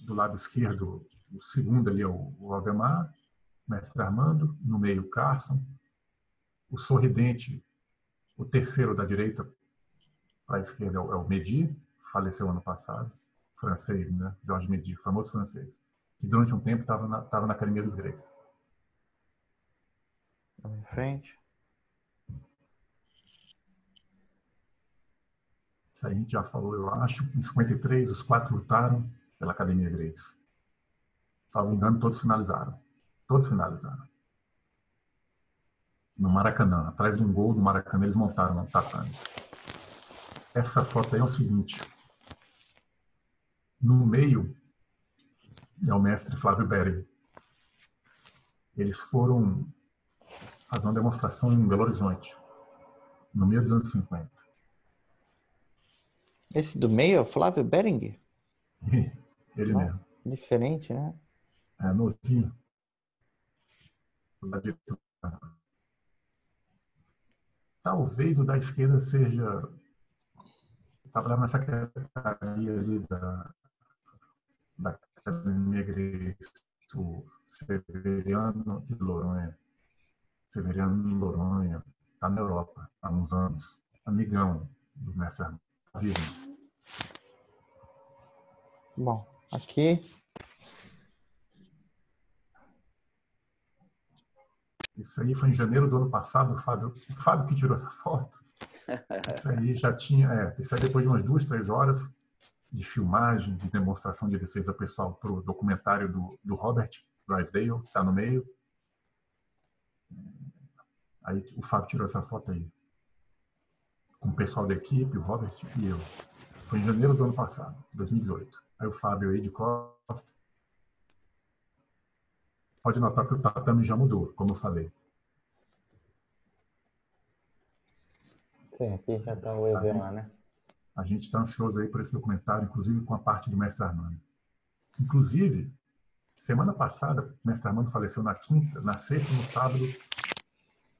Do lado esquerdo, o segundo ali é o o Valdemar, mestre Armando, no meio Carson, o sorridente, o terceiro da direita para a esquerda é o, é o Medi, faleceu ano passado, francês, né? Jorge Medi, famoso francês, que durante um tempo estava na, tava na Academia dos Gregos. Vamos em frente. Isso aí a gente já falou, eu acho. Em 53, os quatro lutaram pela Academia Grace. Salvo engano, todos finalizaram. Todos finalizaram. No Maracanã, atrás de um gol do Maracanã, eles montaram um tatame. Essa foto aí é o seguinte. No meio é o mestre Flávio Bering. Eles foram fazer uma demonstração em Belo Horizonte, no meio dos anos 50. Esse do meio é o Flávio Beringer? (laughs) Ele mesmo. Diferente, né? É, novinho. Da direita. Talvez o da esquerda seja. Trabalhava na secretaria ali da, da Academia Grace, o Severiano de Noronha. Severiano de Noronha. Está na Europa há uns anos. Amigão do mestre. Tá vivo. Bom, aqui Isso aí foi em janeiro do ano passado, o Fábio, o Fábio que tirou essa foto. Isso aí já tinha, é, isso aí depois de umas duas, três horas de filmagem, de demonstração de defesa pessoal para o documentário do, do Robert Drysdale, que está no meio. Aí o Fábio tirou essa foto aí. Com o pessoal da equipe, o Robert e eu. Foi em janeiro do ano passado, 2018. Aí o Fábio de Costa. Pode notar que o tatame já mudou, como eu falei. Sim, aqui já tá o EV lá, né? A gente está ansioso aí por esse documentário, inclusive com a parte do Mestre Armando. Inclusive, semana passada, o Mestre Armando faleceu na quinta, na sexta e no sábado,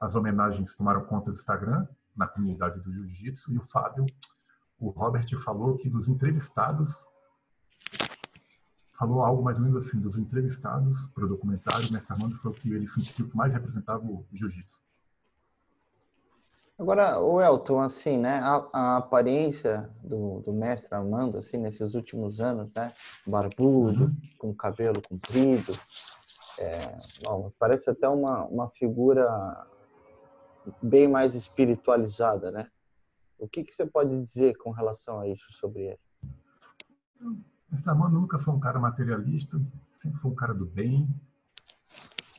as homenagens tomaram conta do Instagram, na comunidade do Jiu-Jitsu, e o Fábio, o Robert falou que dos entrevistados, falou algo mais ou menos assim, dos entrevistados para o documentário, o Mestre Armando foi o que ele sentiu que mais representava o Jiu-Jitsu. Agora, o Elton, assim, né? A, a aparência do, do mestre Armando, assim, nesses últimos anos, né? Barbudo, com cabelo comprido, é, bom, parece até uma, uma figura bem mais espiritualizada, né? O que, que você pode dizer com relação a isso sobre ele? Mestre Armando nunca foi um cara materialista, sempre foi um cara do bem.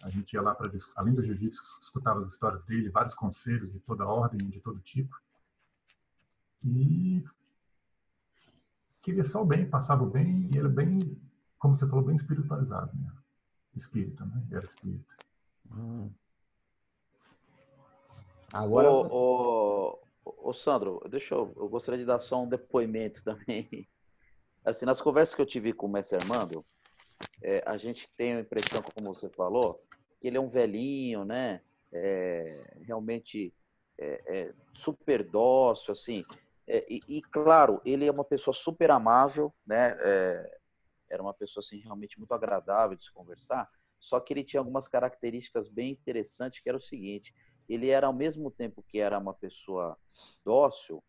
A gente ia lá para além do jiu-jitsu, escutava as histórias dele, vários conselhos de toda ordem, de todo tipo. E queria só o bem, passava o bem, e ele bem, como você falou, bem espiritualizado, né? Espírita, né? Era espírita. Hum. Agora. Ô, ô, ô, Sandro, deixa eu. Eu gostaria de dar só um depoimento também. Assim, nas conversas que eu tive com o mestre Armando, é, a gente tem a impressão, como você falou, que ele é um velhinho, né? É, realmente é, é super dócil, assim. É, e, e, claro, ele é uma pessoa super amável, né? É, era uma pessoa assim realmente muito agradável de se conversar. Só que ele tinha algumas características bem interessantes, que era o seguinte: ele era ao mesmo tempo que era uma pessoa dócil,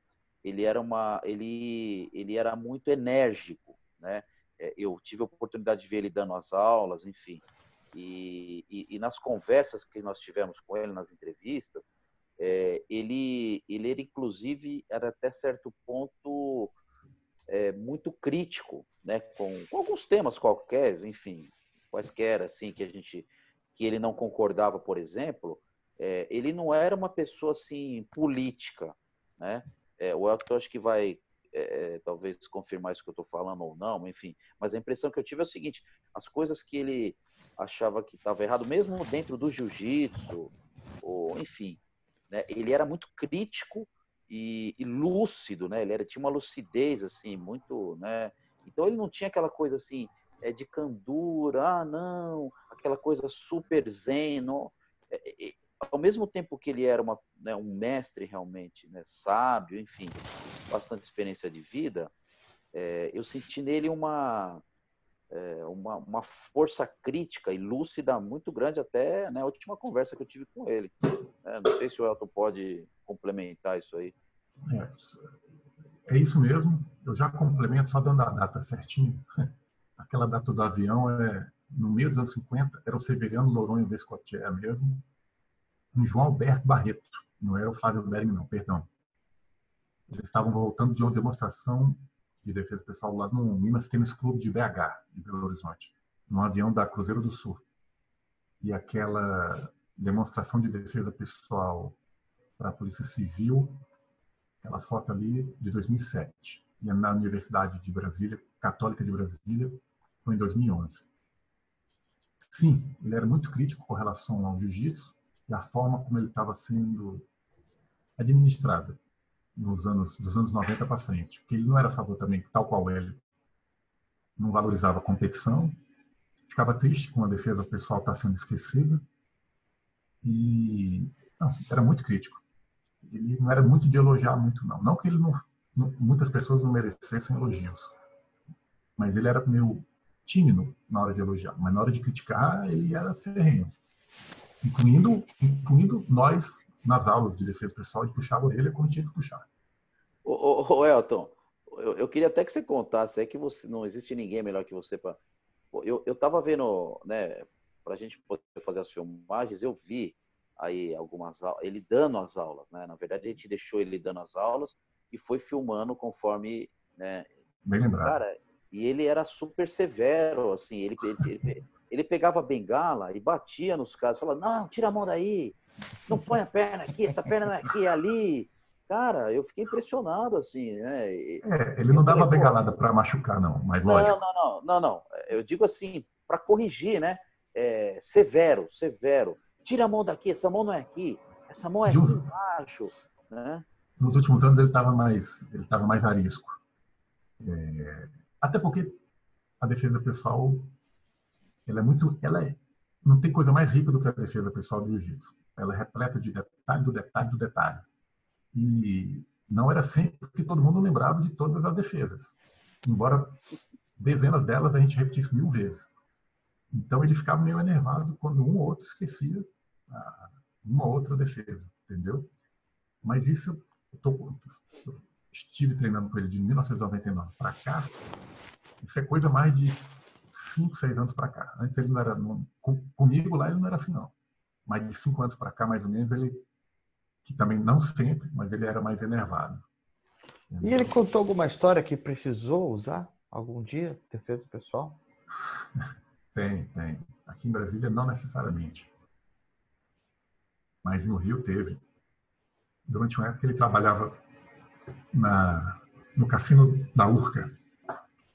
ele era uma, ele, ele era muito enérgico, né? É, eu tive a oportunidade de ver ele dando as aulas, enfim. E, e, e nas conversas que nós tivemos com ele, nas entrevistas, é, ele, ele era, inclusive, era até certo ponto é, muito crítico, né, com, com, alguns temas qualquer, enfim, quaisquer, assim, que a gente, que ele não concordava, por exemplo, é, ele não era uma pessoa, assim, política, né, é, o Elton acho que vai é, talvez confirmar isso que eu estou falando ou não, enfim, mas a impressão que eu tive é o seguinte, as coisas que ele achava que estava errado, mesmo dentro do jiu-jitsu, ou enfim, né? Ele era muito crítico e, e, lúcido, né? Ele era, tinha uma lucidez assim muito, né? Então ele não tinha aquela coisa assim é de candura, ah não, aquela coisa super zen, não. É, é, ao mesmo tempo que ele era uma, né, um mestre realmente, né, sábio, enfim, bastante experiência de vida, é, eu senti nele uma é, uma, uma, força crítica e lúcida muito grande até né, a última conversa que eu tive com ele. É, não sei se o Elton pode complementar isso aí. É, é, isso mesmo. Eu já complemento só dando a data certinho. (laughs) Aquela data do avião é no meio dos anos 50, era o Severiano Noronha Vescotier mesmo, um João Alberto Barreto. Não era o Flávio Bering, não, perdão. Eles estavam voltando de uma demonstração de defesa pessoal lá no Minas Tênis Clube de BH, em Belo Horizonte, num avião da Cruzeiro do Sul. E aquela demonstração de defesa pessoal para a Polícia Civil, aquela foto ali de 2007, e na Universidade de Brasília, Católica de Brasília, foi em 2011. Sim, ele era muito crítico com relação ao jiu-jitsu e a forma como ele estava sendo administrado nos anos dos anos 90 para frente, que ele não era a favor também, tal qual ele, não valorizava a competição, ficava triste com a defesa pessoal estar tá sendo esquecida e não, era muito crítico. Ele não era muito de elogiar muito não, não que ele não, não muitas pessoas não merecessem elogios, mas ele era meio tímido na hora de elogiar, mas na hora de criticar ele era ferrenho, incluindo incluindo nós nas aulas de defesa pessoal e puxava a orelha quando tinha que puxar. Ô, ô, ô Elton, eu, eu, queria até que você contasse, é que você não existe ninguém melhor que você para. Eu, eu tava vendo, né, para a gente poder fazer as filmagens, eu vi aí algumas aulas, ele dando as aulas, né? Na verdade, a gente deixou ele dando as aulas e foi filmando conforme, né? Bem lembrado. Cara, e ele era super severo, assim, ele, ele, ele, ele pegava a bengala e batia nos caras, falava, não, tira a mão daí, não põe a perna aqui, essa perna é aqui, é ali. Cara, eu fiquei impressionado, assim, né? É, ele não dava falei, bengalada para machucar, não, mas lógico. Não, não, não, não, Eu digo assim, para corrigir, né? É, severo, severo. Tira a mão daqui, essa mão não é aqui, essa mão é aqui embaixo, né? Nos últimos anos ele estava mais, ele estava mais arisco. É, até porque a defesa pessoal, ela é muito, ela é, não tem coisa mais rica do que a defesa pessoal do jiu-jitsu. Ela é repleta de detalhe do detalhe do detalhe. E não era sempre que todo mundo lembrava de todas as defesas. Embora dezenas delas a gente repetisse mil vezes. Então ele ficava meio enervado quando um ou outro esquecia uma outra defesa, entendeu? Mas isso eu, tô, eu estive treinando com ele de 1999 para cá. Isso é coisa mais de 5, 6 anos para cá. Antes ele não era. Não, comigo lá ele não era assim, não mas de cinco anos para cá, mais ou menos, ele, que também não sempre, mas ele era mais enervado. E ele contou alguma história que precisou usar algum dia, defesa pessoal? (laughs) Tem, tem. Aqui em Brasília não necessariamente. Mas no Rio teve. Durante uma época ele trabalhava na, no cassino da Urca.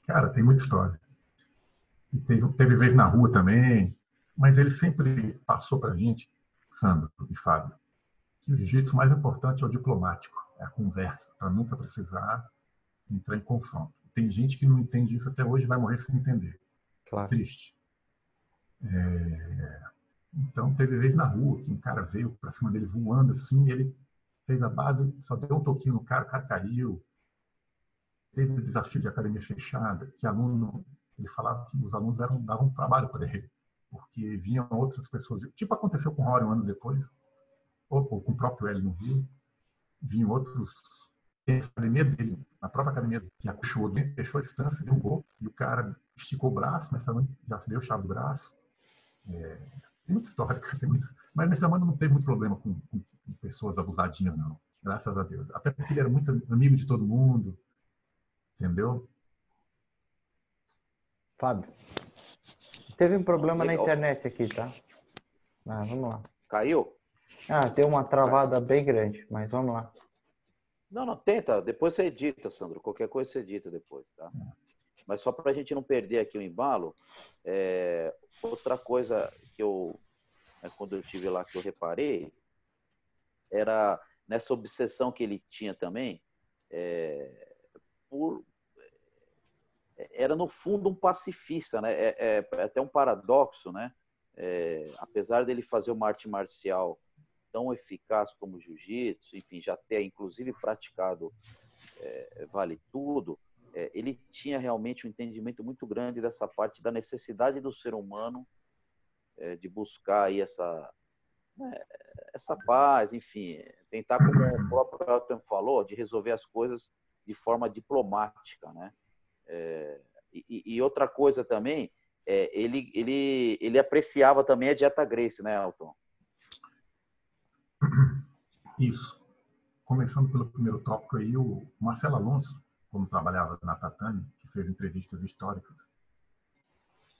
Cara, tem muita história. E teve, teve vez na rua também. Mas ele sempre passou para a gente, Sandro e Fábio, que o jiu-jitsu mais importante é o diplomático, é a conversa, para nunca precisar entrar em confronto. Tem gente que não entende isso até hoje vai morrer sem entender. Claro. Triste. É... Então, teve vez na rua que um cara veio para cima dele voando assim, ele fez a base, só deu um toquinho no cara, o cara caiu. Teve desafio de academia fechada, que aluno, ele falava que os alunos eram, davam trabalho para ele, porque vinham outras pessoas, tipo aconteceu com o Rory anos depois, ou, ou, com o próprio L no Rio, vinham outros na academia dele, na própria academia que acuchou, fechou a distância, gol, e o cara esticou o braço, mas também já deu chave do braço. É, tem muita história, (laughs) tem muito, mas Mestre Amando não teve muito problema com, com, com, pessoas abusadinhas, não. Graças a Deus. Até porque ele era muito amigo de todo mundo. Entendeu? Fábio. Teve um problema Legal. na internet aqui, tá? Ah, vamos lá. Caiu? Ah, deu uma travada bem grande, mas vamos lá. Não, não, tenta. Depois você edita, Sandro. Qualquer coisa você edita depois, tá? Mas só para a gente não perder aqui o embalo, é... outra coisa que eu, né, quando eu tive lá, que eu reparei, era nessa obsessão que ele tinha também, é... por era no fundo um pacifista, né? É, é, é até um paradoxo, né? É, apesar dele fazer uma arte marcial tão eficaz como o jiu-jitsu, enfim, já ter inclusive praticado é, vale tudo, é, ele tinha realmente um entendimento muito grande dessa parte da necessidade do ser humano é, de buscar aí essa né, essa paz, enfim, tentar como o próprio Elton falou, de resolver as coisas de forma diplomática, né? É, e, e, outra coisa também, é, ele, ele, ele apreciava também a dieta Grace, né, Elton? Isso. Começando pelo primeiro tópico aí, o Marcelo Alonso, como trabalhava na Tatame, que fez entrevistas históricas,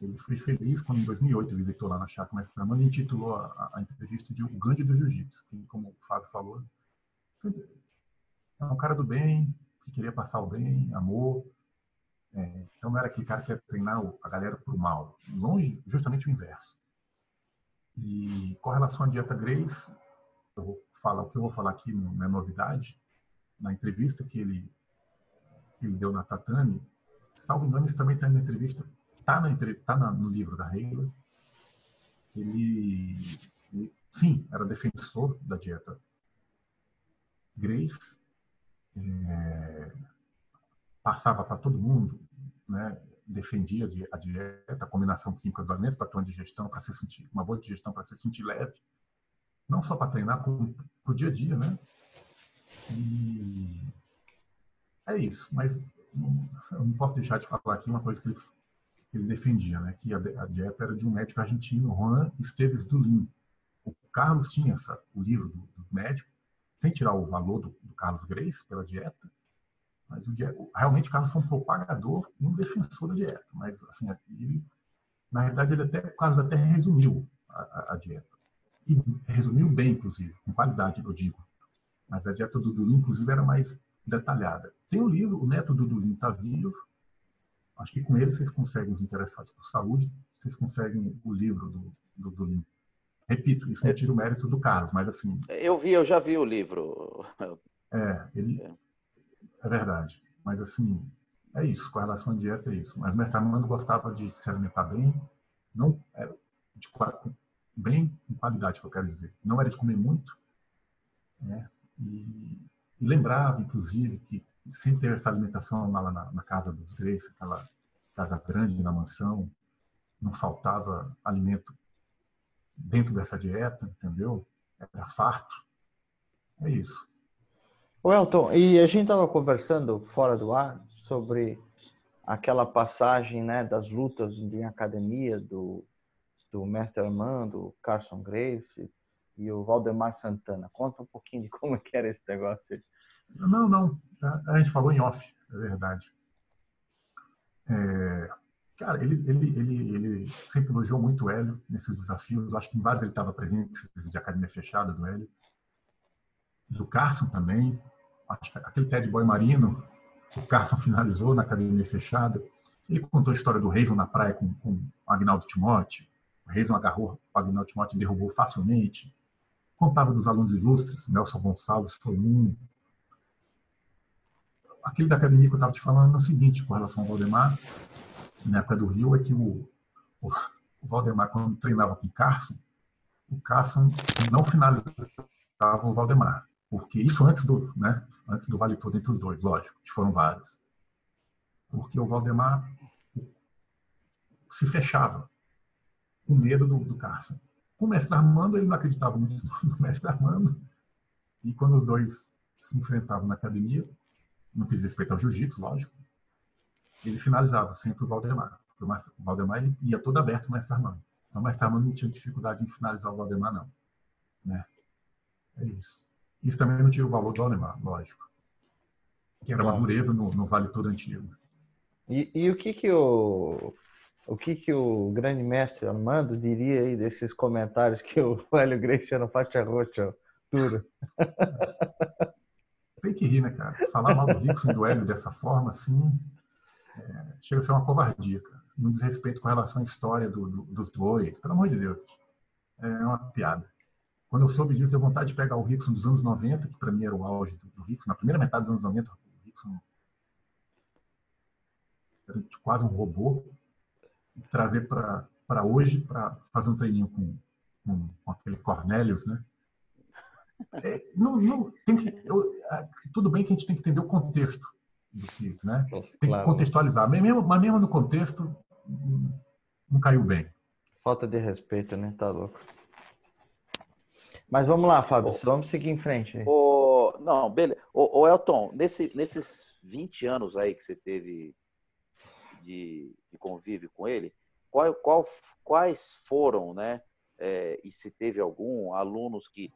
ele foi feliz quando em 2008 visitou lá na Chácara Mestre Amanda e intitulou a, a, entrevista de O Gandhi do Jiu-Jitsu, que, como o Fábio falou, é um cara do bem, que queria passar o bem, amor. É, então não era aquele cara que ia treinar a galera para o mal. Longe, justamente o inverso. E com relação à dieta Grace, eu vou falar o que eu vou falar aqui não é novidade. Na entrevista que ele que ele deu na Tatame, salvo engano, isso também está na entrevista, está na, tá no livro da Reila. Ele, ele, sim, era defensor da dieta Grace, é, passava para todo mundo, né, defendia a dieta, a combinação química dos alimentos para ter uma digestão, para se sentir uma boa digestão, para se sentir leve não só para treinar, como para o dia a dia, né? E é isso. Mas eu não posso deixar de falar aqui uma coisa que ele, ele defendia, né? Que a, a, dieta era de um médico argentino, Juan Esteves Dulin. O Carlos tinha essa, o livro do, do médico, sem tirar o valor do, do Carlos Grace pela dieta, mas o, realmente o Carlos foi um propagador, um defensor da dieta. Mas assim, ele, na verdade, ele até o Carlos até resumiu a, a, dieta e resumiu bem, inclusive, com qualidade, eu digo. Mas a dieta do Dulim, inclusive, era mais detalhada. Tem o um livro, o neto do Dulim está vivo. Acho que com ele vocês conseguem, os interessados por saúde, vocês conseguem o livro do, do Dulim. Repito, isso não tira o mérito do Carlos, mas assim. Eu vi, eu já vi o livro. É, ele. É, verdade. Mas assim, é isso, com relação à dieta é isso. Mas mestre Armando gostava de se alimentar bem, não era de, bem em qualidade, que eu quero dizer. Não era de comer muito, né? E, e lembrava, inclusive, que sempre teve essa alimentação lá na, na casa dos Grace, aquela casa grande na mansão, não faltava alimento dentro dessa dieta, entendeu? Era farto. É isso. O Elton, e a gente estava conversando fora do ar sobre aquela passagem né, das lutas em academia do do mestre Armando, Carson Grace e o Valdemar Santana. Conta um pouquinho de como é que era esse negócio. Não, não. A gente falou em off, é verdade. É, cara, ele, ele, ele, ele sempre elogiou muito o Hélio nesses desafios. Acho que em vários ele estava presente, de academia fechada do Hélio. Do Carson também. Acho que aquele Ted Boy Marino, o Carson finalizou na academia fechada. Ele contou a história do Reison na praia com, com o Agnaldo Timóteo. O Reison agarrou o Agnaldo Timóteo e derrubou facilmente. Contava dos alunos ilustres, Nelson Gonçalves foi um. Aquele da academia que eu estava te falando é o seguinte, com relação ao Valdemar, na época do Rio, é que o, o, o Valdemar, quando treinava com o Carson, o Carson não finalizava o Valdemar. Porque isso antes do, né, antes do Vale Todo entre os dois, lógico, que foram vários. Porque o Valdemar se fechava com medo do, do Carson. Com o mestre Armando, ele não acreditava muito (laughs) no mestre Armando. E quando os dois se enfrentavam na academia, não quis respeitar o jiu-jitsu, lógico, ele finalizava sempre o Valdemar. Porque o, Valdemar ele ia todo aberto o mestre Armando. Então o mestre Armando não tinha dificuldade em finalizar o Valdemar, não. Né? É isso. Isso também não tira o valor do Valdemar, lógico. Que era uma dureza no, no Vale Todo Antigo. E, e o que que o o que, que o grande mestre Armando diria aí desses comentários que o Hélio Graciano faixa roxa duro? (laughs) Tem que rir, né, cara? Falar mal do Rickson e do Hélio dessa forma, assim, é, chega a ser uma covardia, cara. Um desrespeito com relação à história do, do, dos dois. Pelo amor de Deus. É uma piada. Quando eu soube disso, deu vontade de pegar o Rickson dos anos 90, que para mim era o auge do, Rickson. Na primeira metade dos anos 90, o Rickson era quase um robô trazer para hoje, para fazer um treininho com, com, com aquele Cornelius, né? É, não, não, tem que, eu, tudo bem que a gente tem que entender o contexto do que, né? Tem claro. que contextualizar. Mas mesmo, mas mesmo no contexto, não caiu bem. Falta de respeito, né? Tá louco. Mas vamos lá, Fábio, vamos seguir em frente. O, não, beleza. O, Elton, nesse, nesses 20 anos aí que você teve de, de convívio com ele, qual, qual, quais foram, né? É, e se teve algum, alunos que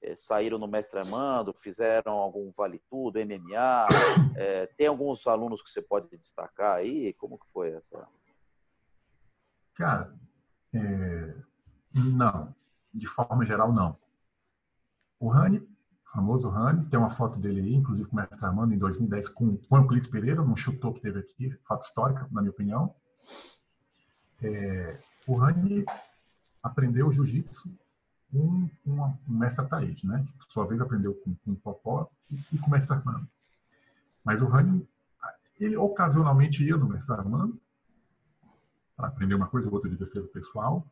é, saíram no Mestre Armando, fizeram algum Vale Tudo, MMA, é, tem alguns alunos que você pode destacar aí? Como que foi essa? Cara, é, não. De forma geral, não. O Rani famoso Rani, tem uma foto dele aí, inclusive com o mestre Armando, em 2010, com, com o Euclides Pereira, num chutou que teve aqui, fato histórico, na minha opinião. É, o Rani aprendeu jiu-jitsu com, com o mestre Ataíde, né? que por sua vez aprendeu com, com o Popó e, e, com o mestre Armando. Mas o Rani, ele ocasionalmente ia no mestre Armando para aprender uma coisa ou outra de defesa pessoal.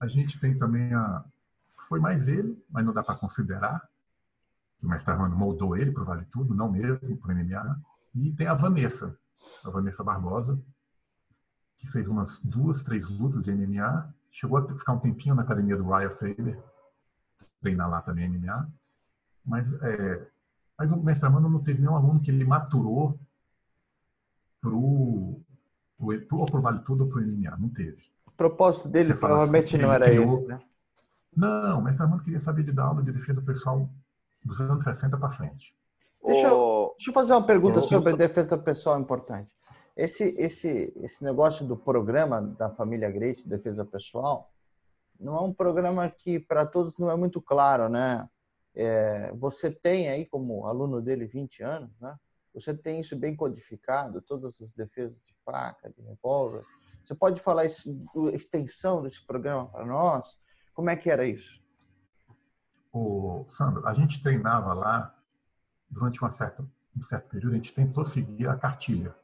A gente tem também a. Foi mais ele, mas não dá para considerar, que o mestre Armando moldou ele para o Vale Tudo, não mesmo para o MMA. E tem a Vanessa, a Vanessa Barbosa, que fez umas duas, três lutas de MMA, chegou a ficar um tempinho na academia do Ryan Faber, treinar lá também MMA, mas, é, mas o mestre Armando não teve nenhum aluno que ele maturou pro, pro, pro, pro Vale Tudo ou pro MMA, não teve. O propósito dele provavelmente assim, não era criou... esse, né? Não, o mestre Armando queria saber de dar aula de defesa pessoal dos anos 60 para frente. Deixa eu, deixa eu, fazer uma pergunta eu, sobre eu... defesa pessoal importante. Esse, esse, esse negócio do programa da família Grace, defesa pessoal, não é um programa que para todos não é muito claro, né? É, você tem aí como aluno dele 20 anos, né? Você tem isso bem codificado, todas as defesas de faca, de revólver. Você pode falar isso, a extensão desse programa para nós? Como é que era isso? o Sandro, a gente treinava lá durante uma certa, um certo período, a gente tentou seguir a cartilha.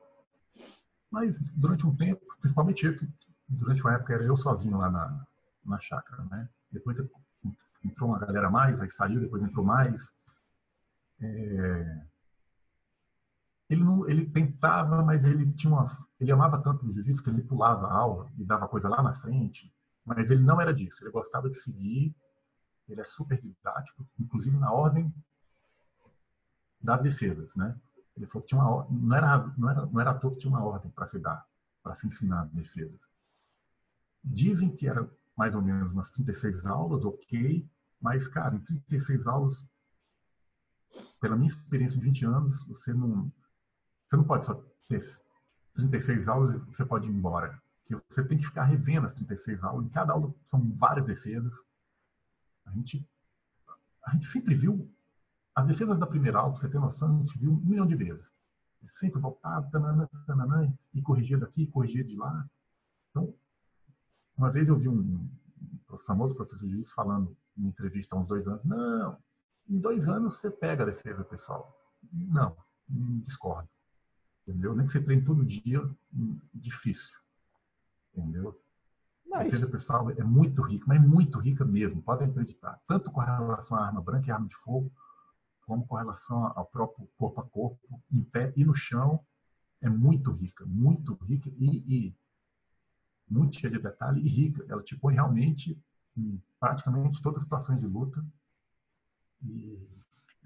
Mas durante um tempo, principalmente eu, durante uma época era eu sozinho lá na, na chácara, né? Depois entrou uma galera mais, aí saiu, depois entrou mais. É... Ele, não, ele tentava, mas ele tinha uma, ele amava tanto o jiu-jitsu que ele pulava a aula e dava coisa lá na frente, mas ele não era disso. Ele gostava de seguir ele é super didático, inclusive na ordem das defesas, né? Ele falou que tinha uma não era não era não era à toa que tinha uma ordem para se dar, para se ensinar as defesas. Dizem que era mais ou menos umas 36 aulas, ok, mas cara, em 36 aulas, pela minha experiência de 20 anos, você não você não pode só ter 36 aulas e você pode ir embora. Que você tem que ficar revendo as 36 aulas. Em cada aula são várias defesas. A gente, a gente sempre viu as defesas da primeira aula, pra você ter noção, a gente viu um milhão de vezes. Sempre voltava, tananã, tananã, e corrigia daqui, corrigia de lá. Então, uma vez eu vi um, famoso professor juiz falando em entrevista há uns dois anos, não, em dois anos você pega a defesa pessoal. Não, discordo. Entendeu? Nem que você treine todo dia, hum, difícil. Entendeu? A defesa pessoal é muito rica, mas é muito rica mesmo, podem acreditar. Tanto com relação à arma branca e arma de fogo, como com relação ao próprio corpo a corpo, em pé e no chão, é muito rica, muito rica e, e muito cheia de detalhe e rica. Ela te põe realmente em praticamente todas as situações de luta. E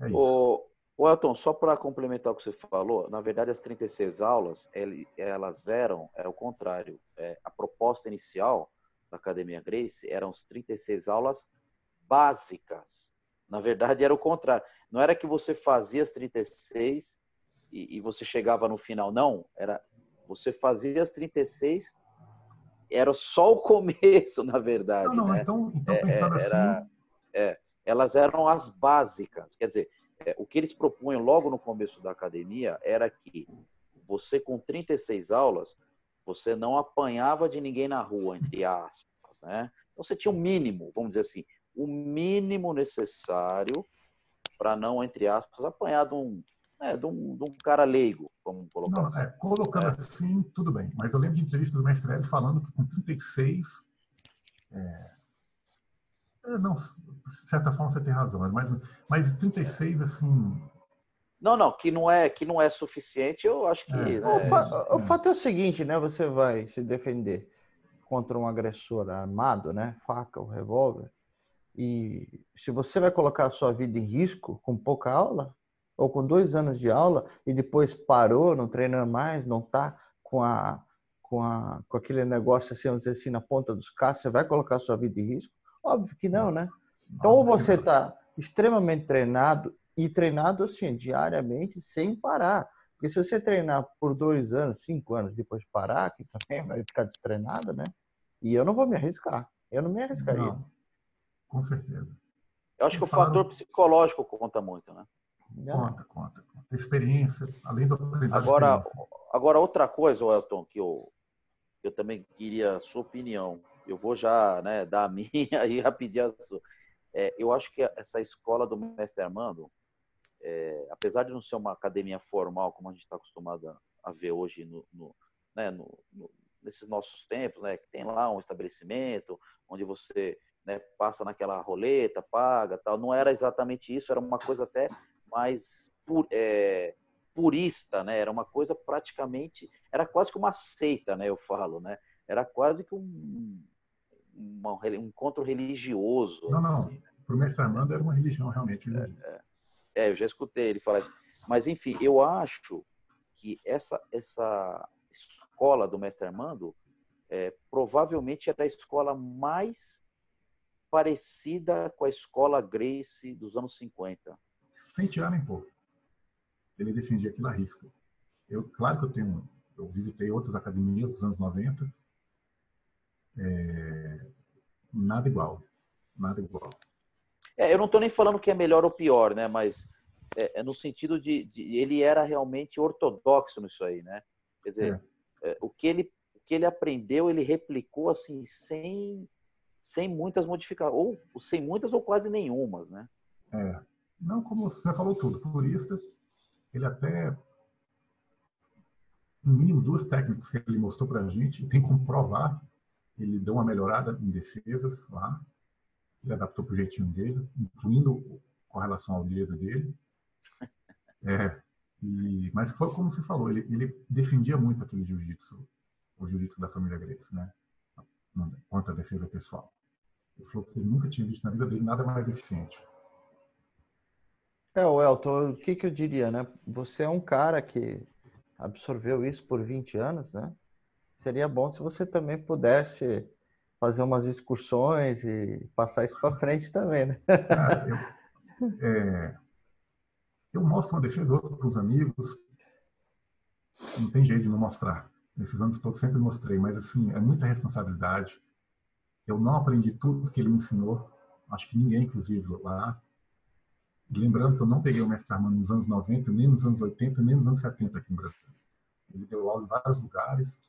é isso. O, o Elton, só para complementar o que você falou, na verdade as 36 aulas, elas eram, era o contrário. É, a proposta inicial da Academia Grace eram as 36 aulas básicas. Na verdade era o contrário. Não era que você fazia as 36 e, e você chegava no final, não. Era você fazia as 36 era só o (laughs) começo, na verdade. Não, não, né? então, então é, pensando é, era, assim. É, elas eram as básicas. Quer dizer, o que eles propunham logo no começo da academia era que você, com 36 aulas, você não apanhava de ninguém na rua, entre aspas. Né? Então, você tinha o um mínimo, vamos dizer assim, o mínimo necessário para não, entre aspas, apanhar de um, é, de um, de um cara leigo, vamos colocar Não, assim. É, colocando é. assim, tudo bem. Mas eu lembro de entrevista do mestre Hélio falando que com 36. É, é, não, de certa forma você tem razão, mas, mas 36, assim. Não, não, que não é que não é suficiente, eu acho que. É. Né, o, fa o fato é o seguinte, né? Você vai se defender contra um agressor armado, né? Faca ou revólver. E se você vai colocar a sua vida em risco com pouca aula, ou com dois anos de aula e depois parou, não treina mais, não está com a com, a, com aquele negócio assim, vamos dizer assim, na ponta dos caços, você vai colocar sua vida em risco? Óbvio que não, né? Então, ou você está extremamente treinado e treinado assim, diariamente, sem parar. Porque se você treinar por dois anos, cinco anos, depois parar, que também vai ficar destreinado, né? E eu não vou me arriscar. Eu não me arriscaria. Não, com certeza. Eu acho que o fator psicológico conta muito, né? Conta, conta, conta. Experiência, além do aprendizado. Agora, agora outra coisa, Elton, que eu, eu também queria a sua opinião. Eu vou já né, (laughs) dar a minha e rapidinho a sua. É, eu acho que essa escola do mestre Armando, é, apesar de não ser uma academia formal, como a gente está acostumado a, ver hoje no, no, né, no, nesses nossos tempos, né, que tem lá um estabelecimento onde você né, passa naquela roleta, paga, tal. Não era exatamente isso, era uma coisa até mais pur, é, purista, né? Era uma coisa praticamente, era quase que uma seita, né? Eu falo, né? Era quase que um, uma, um encontro religioso. Não, não. Assim, né? Para o mestre Armando era uma religião realmente. É, é, é, eu já escutei ele falar isso. Mas enfim, eu acho que essa essa escola do mestre Armando é, provavelmente era a escola mais parecida com a escola Grace dos anos 50 sem tirar nem pôr. Ele defendia aquilo à risca. Eu, claro que eu tenho, eu visitei outras academias dos anos 90, é, nada igual, nada igual. É, eu não estou nem falando que é melhor ou pior, né? Mas é, é no sentido de, de, ele era realmente ortodoxo nisso aí, né? Quer dizer, é. é o que ele o que ele aprendeu ele replicou assim sem sem muitas modificações ou sem muitas ou quase nenhumas, né? É. Não, como você falou tudo, purista, ele até, no mínimo duas técnicas que ele mostrou para a gente, tem como provar, ele deu uma melhorada em defesas lá, ele adaptou para o jeitinho dele, incluindo com relação ao dedo dele. (laughs) É, e, mas foi como você falou, ele, ele defendia muito aquele jiu-jitsu, o jiu-jitsu da família Grace, né? Quanto à defesa pessoal. Ele falou que ele nunca tinha visto na vida dele nada mais eficiente. É, o Elton, o que, que eu diria, né? Você é um cara que absorveu isso por 20 anos, né? Seria bom se você também pudesse fazer umas excursões e passar isso para frente também, né? Eu, é, eu mostro uma defesa para os amigos. Não tem jeito de não mostrar. Nesses anos todos sempre mostrei, mas assim, é muita responsabilidade. Eu não aprendi tudo que ele me ensinou, acho que ninguém, inclusive, lá. Lembrando que eu não peguei o mestre Armando nos anos 90, nem nos anos 80, nem nos anos 70 aqui em Brasil. Ele deu aula em vários lugares,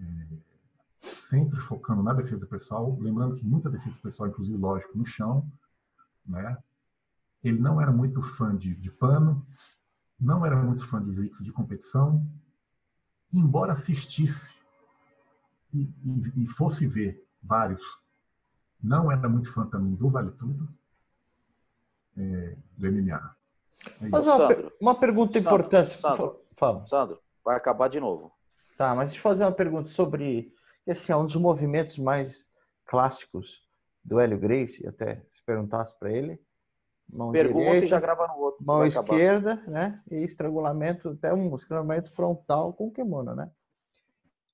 é, sempre focando na defesa pessoal, lembrando que muita defesa pessoal, inclusive, lógico, no chão, né? Ele não era muito fã de, de pano, não era muito fã de jiu de competição, embora assistisse e, e, e, fosse ver vários, não era muito fã também do Vale Tudo, é, do MMA. É Mas uma, uma, pergunta Sandro, importante. Sandro, Fala. Sandro, vai acabar de novo. Tá, mas deixa eu fazer uma pergunta sobre. Esse é um dos movimentos mais clássicos do Hélio Gracie, até se perguntasse para ele. Mão Pergunta direita, e já grava no outro. Mão esquerda, acabar. né? E estrangulamento, até um estrangulamento frontal com kimono, né?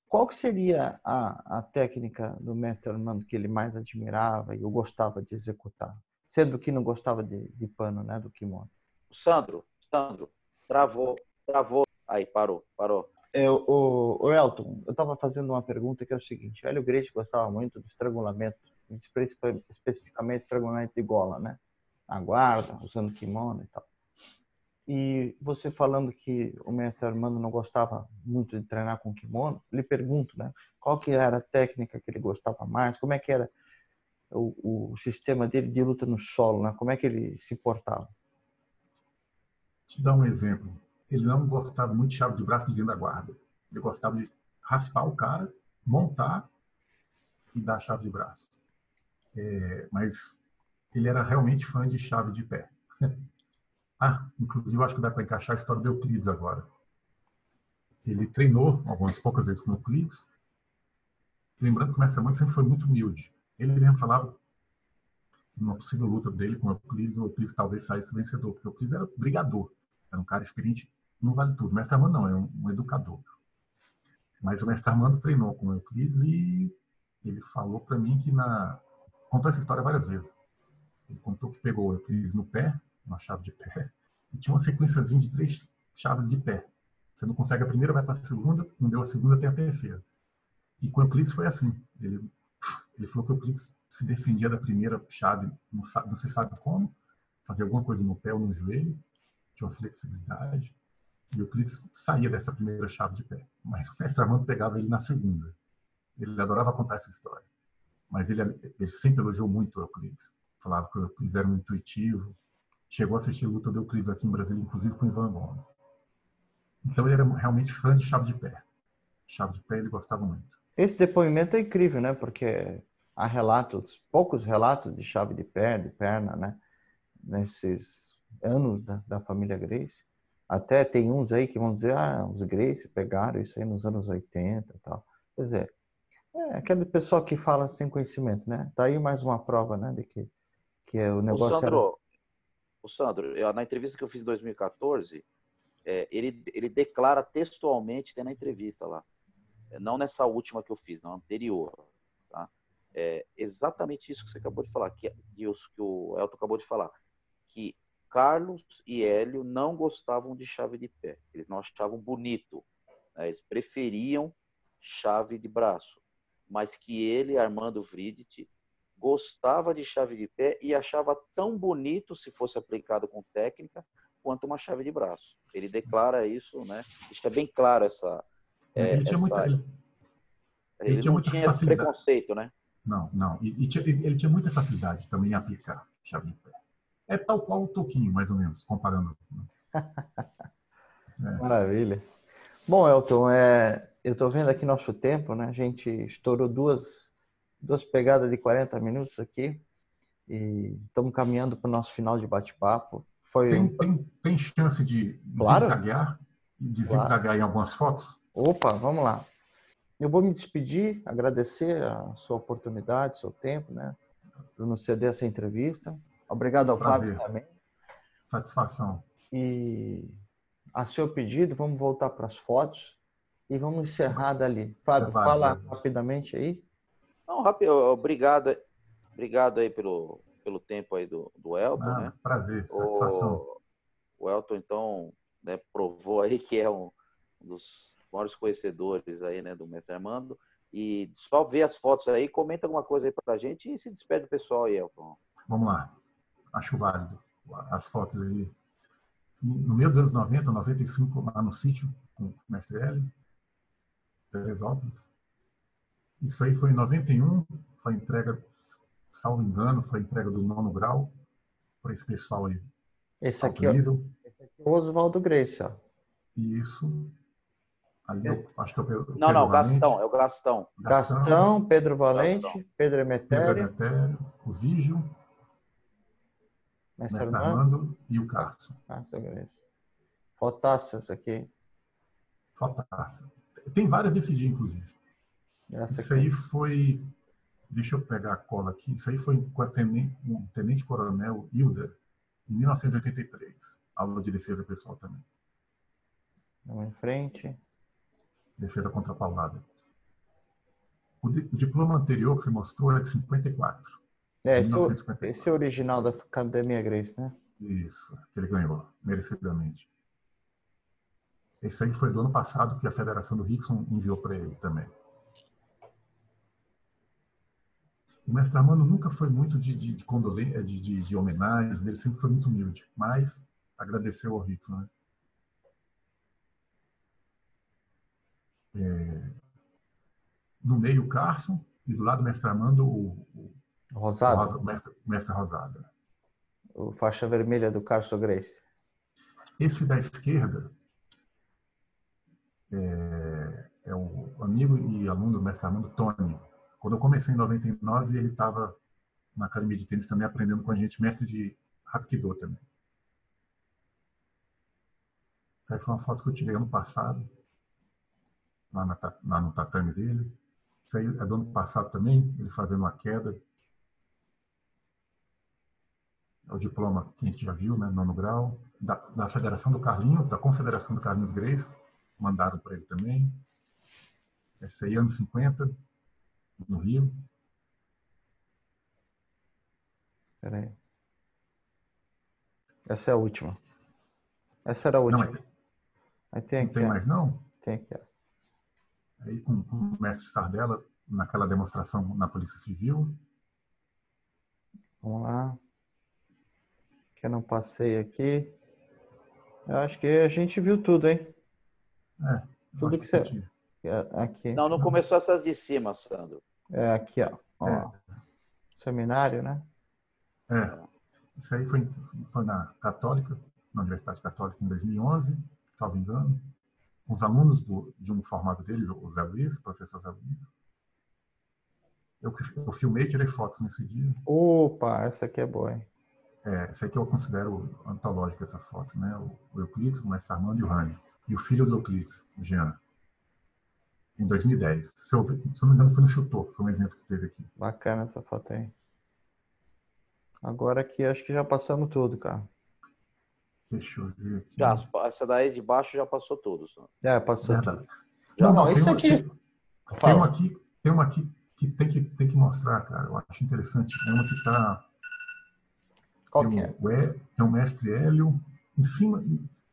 Qual que seria a, a técnica do mestre Armando que ele mais admirava e eu gostava de executar? Sendo que não gostava de, de pano, né? Do kimono. Sandro, Sandro, travou, travou. Aí, parou, parou. É, o, o Elton, eu estava fazendo uma pergunta que é o seguinte: o Hélio gostava muito do estrangulamento, especificamente estrangulamento de gola, né? A guarda, usando kimono e tal. E você falando que o mestre Armando não gostava muito de treinar com kimono, lhe pergunto, né? Qual que era a técnica que ele gostava mais? Como é que era o, o sistema dele de luta no solo, né? Como é que ele se portava? Te dar um exemplo. Ele não gostava muito de chave de braço dentro da guarda. Ele gostava de raspar o cara, montar e dar chave de braço. É, mas ele era realmente fã de chave de pé. (laughs) Ah, inclusive, eu acho que dá para encaixar a história do Euclides agora. Ele treinou algumas poucas vezes com o Euclides. Lembrando que o mestre Amante sempre foi muito humilde. Ele mesmo falava numa possível luta dele com o Euclides, o Euclides talvez saísse vencedor, porque o Euclides era brigador, era um cara experiente, não vale tudo. O mestre Armando não, é um, um educador. Mas o mestre Armando treinou com o Euclides e ele falou para mim que na contou essa história várias vezes. Ele contou que pegou o Euclides no pé uma chave de pé, e tinha uma sequenciazinha de três chaves de pé. Você não consegue a primeira, vai para a segunda, não deu a segunda, tem a terceira. E com o Euclides foi assim. Ele, ele falou que o Euclides se defendia da primeira chave, não, sabe, não se sabe como, fazia alguma coisa no pé ou no joelho, tinha uma flexibilidade. Euclides saía dessa primeira chave de pé. Mas o mestre Armando pegava ele na segunda. Ele adorava contar essa história. Mas ele, ele sempre elogiou muito o Euclides. Falava que o Euclides era um intuitivo, chegou a assistir a luta do Euclides aqui em Brasília, inclusive com o Ivan Gomes. Então ele era realmente fã de chave de pé. Chave de pé ele gostava muito. Esse depoimento é incrível, né? Porque há relatos, poucos relatos de chave de pé, de perna, né? Nesses anos da, da família Grace. Até tem uns aí que vão dizer, ah, os Grace pegaram isso aí nos anos 80 e tal. Quer dizer, é aquele pessoal que fala sem conhecimento, né? Tá aí mais uma prova, né? De que, que é o negócio... O Sandro, era o Sandro, eu, na entrevista que eu fiz em 2014, é, ele, ele declara textualmente, tem na entrevista lá, é, não nessa última que eu fiz, na anterior, tá? É exatamente isso que você acabou de falar, que, que, os, que o Elton acabou de falar, que Carlos e Hélio não gostavam de chave de pé, eles não achavam bonito, né? eles preferiam chave de braço, mas que ele, Armando Vridt, gostava de chave de pé e achava tão bonito, se fosse aplicado com técnica, quanto uma chave de braço. Ele declara isso, né? Deixa bem claro essa. É, ele tinha essa... muita. Ele, ele, ele tinha, não tinha esse preconceito, né? Não, não. E, e ele tinha muita facilidade também em aplicar chave de pé. É tal qual o Toquinho, mais ou menos, comparando. é. (laughs) Maravilha. Bom, Elton, é, eu estou vendo aqui nosso tempo, né? A gente estourou duas duas pegadas de 40 minutos aqui e estamos caminhando para o nosso final de bate-papo. Foi tem, um... tem, tem chance de claro. zigue-zaguear? De zigue-zaguear claro. em algumas fotos? Opa, vamos lá. Eu vou me despedir, agradecer a sua oportunidade, seu tempo, né? Por nos ceder essa entrevista. Obrigado ao Prazer. Fábio também. Satisfação. E a seu pedido, vamos voltar para as fotos e vamos encerrar dali. Fábio, fala rapidamente aí. Não, rápido, obrigado, obrigado aí pelo, pelo tempo aí do, do Elton, ah, né? Prazer, satisfação. O, o Elton, então, né, provou aí que é um dos maiores conhecedores aí, né, do mestre Armando. E só ver as fotos aí, comenta alguma coisa aí pra gente e se despede do pessoal aí, Elton. Vamos lá. Acho válido as fotos aí. No meio dos anos 90, 95, lá no sítio, com o mestre L, Teresópolis. Isso aí foi em 91, foi entrega, salvo engano, foi entrega do nono grau para esse pessoal aí. Esse aqui, ó, esse aqui é o Oswaldo Grace, ó. Isso. Ali, eu, acho que é o Pedro, Não, não, Gastão, é o Gastão. Gastão, Gastão Pedro Valente, Gastão. Pedro Emetério. Pedro Emetério, o Vígio, Mestre, Mestre Armando e o Carson. Carson Grace. Fotáceas aqui. Fotáceas. Tem várias desse dia, inclusive. Essa Isso aqui. aí foi. Deixa eu pegar a cola aqui. Isso aí foi com a tenente, um tenente coronel Hilda, em 1983. Aula de defesa pessoal também. Vamos em frente. Defesa contra a paulada. O, o, diploma anterior que você mostrou é de 54. É, esse, é esse é o original da Academia Grace, né? Isso, que ele ganhou, merecidamente. Esse aí foi do ano passado que a Federação do Rickson enviou para ele também. O mestre Armando nunca foi muito de, de, de condolência, de, de, de homenagens, ele sempre foi muito humilde, mas agradeceu ao Rickson. Né? É, no meio, o Carson, e do lado do mestre Armando, o, o, Rosado. o mestre, mestre Rosado. O faixa vermelha do Carson Grace. Esse da esquerda é, é o amigo e aluno do mestre Armando Tony. Quando eu comecei em 99, ele estava na academia de tênis também aprendendo com a gente, mestre de Hapkido também. Essa foi uma foto que eu tirei ano passado, lá, na, lá no tatame dele. Isso aí é do ano passado também, ele fazendo uma queda. É o diploma que a gente já viu, né, nono grau, da, da Federação do Carlinhos, da Confederação do Carlinhos Grace, mandaram para ele também. Essa aí, anos 50, no Rio. Peraí. Essa é a última. Essa era a última. Não, tem, Aí tem aqui, não tem mais não? Tem aqui. Aí com, com o mestre Sardella, naquela demonstração na Polícia Civil. Vamos lá. Que eu não passei aqui. Eu acho que a gente viu tudo, hein? É. Tudo que, que você. É, aqui. Não, não começou essas de cima, Sandro. É, aqui, ó. ó. É. Seminário, né? É. Isso aí foi, foi na Católica, na Universidade Católica, em 2011, salvo engano. Os alunos do, de um formado deles, o Zé Luiz, o professor Zé Luiz. Eu, eu filmei e tirei fotos nesse dia. Opa, essa aqui é boa, hein? É, essa aqui eu considero antológica, essa foto, né? O, Euclides, o mestre Armando e o Rani. E o filho do Euclides, o Jean em 2010. Se eu, se eu não me engano, foi no Chutou, foi um evento que teve aqui. Bacana essa foto aí. Agora aqui acho que já passamos tudo, cara. Deixa eu ver aqui. Já, essa daí de baixo já passou tudo. Só. É, passou. Verdade. Já, não, não, isso aqui. aqui tem uma aqui, tem uma aqui que tem que, tem que mostrar, cara. Eu acho interessante. É uma que tá. Qual tem é? O, é? Tem o mestre Hélio em cima,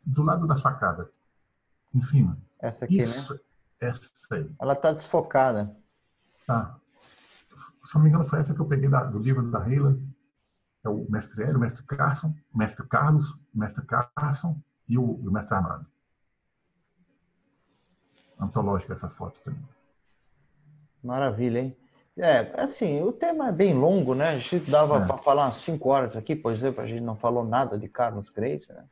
do lado da facada. Em cima. Essa aqui, Isso, né? Essa aí. Ela está desfocada. Tá. Se não me engano, foi essa que eu peguei da, do livro da Reila. É o mestre Hélio, o mestre Carson, o mestre Carlos, o mestre Carson e o, o mestre Armando. Antológica essa foto também. Maravilha, hein? É, assim, o tema é bem longo, né? A gente dava é. para falar umas 5 horas aqui, por exemplo, a gente não falou nada de Carlos Grace, né?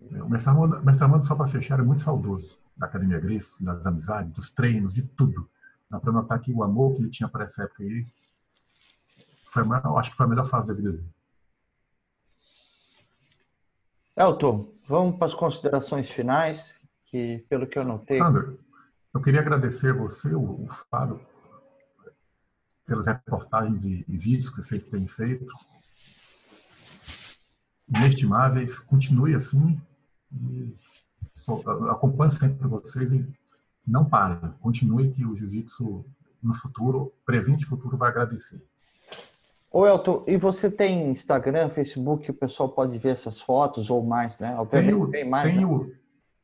O mestre Armando, mestre Armando só para fechar, é muito saudoso da Academia Grace, das amizades, dos treinos, de tudo. Dá para notar que o amor que ele tinha para essa época aí, foi a, acho que foi a melhor fase da vida dele. Elton, vamos para as considerações finais, que pelo que eu notei... Sandra, eu queria agradecer você, o, o Fábio, pelas reportagens e, e vídeos que vocês têm feito. Inestimáveis, continue assim e acompanho sempre vocês e não parem. Continue que o jiu-jitsu no futuro, presente e futuro, vai agradecer. Ô Elton, e você tem Instagram, Facebook, o pessoal pode ver essas fotos ou mais, né? Obviamente, tem, mais, tem, né? o,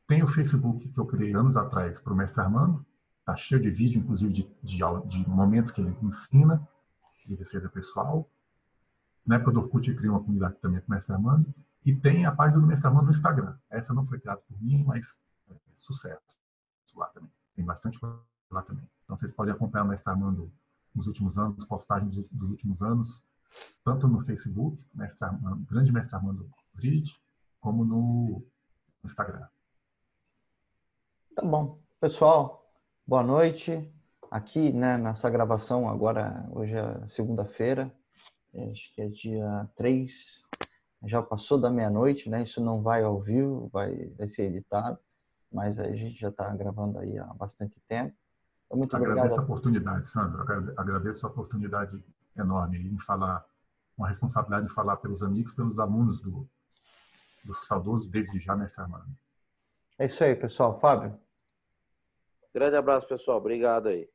Tem o Facebook que eu criei anos atrás para o Mestre Armando, tá cheio de vídeo, inclusive de, de, de momentos que ele ensina de defesa pessoal. Na época do Orkut, eu criei uma comunidade também com o Mestre Armando. E tem a página do Mestre Armando no Instagram. Essa não foi criada por mim, mas é, sucesso lá também. Tem bastante coisa lá também. Então, vocês podem acompanhar o Mestre Armando nos últimos anos, postagens dos, dos últimos anos, tanto no Facebook, Mestre Armando, Grande Mestre Armando Vrid, como no Instagram. Tá bom. Pessoal, boa noite. Aqui, né, nessa gravação agora, hoje é segunda-feira, acho que é dia 3, já passou da meia-noite, né? Isso não vai ao vivo, vai, vai ser editado, mas a gente já está gravando aí há bastante tempo. Então, muito agradeço obrigado. a oportunidade, Sandro. Agradeço a oportunidade enorme em falar, uma responsabilidade de falar pelos amigos, pelos alunos do, do saudoso desde já, mestre Armando. É isso aí, pessoal. Fábio? Grande abraço, pessoal. Obrigado aí.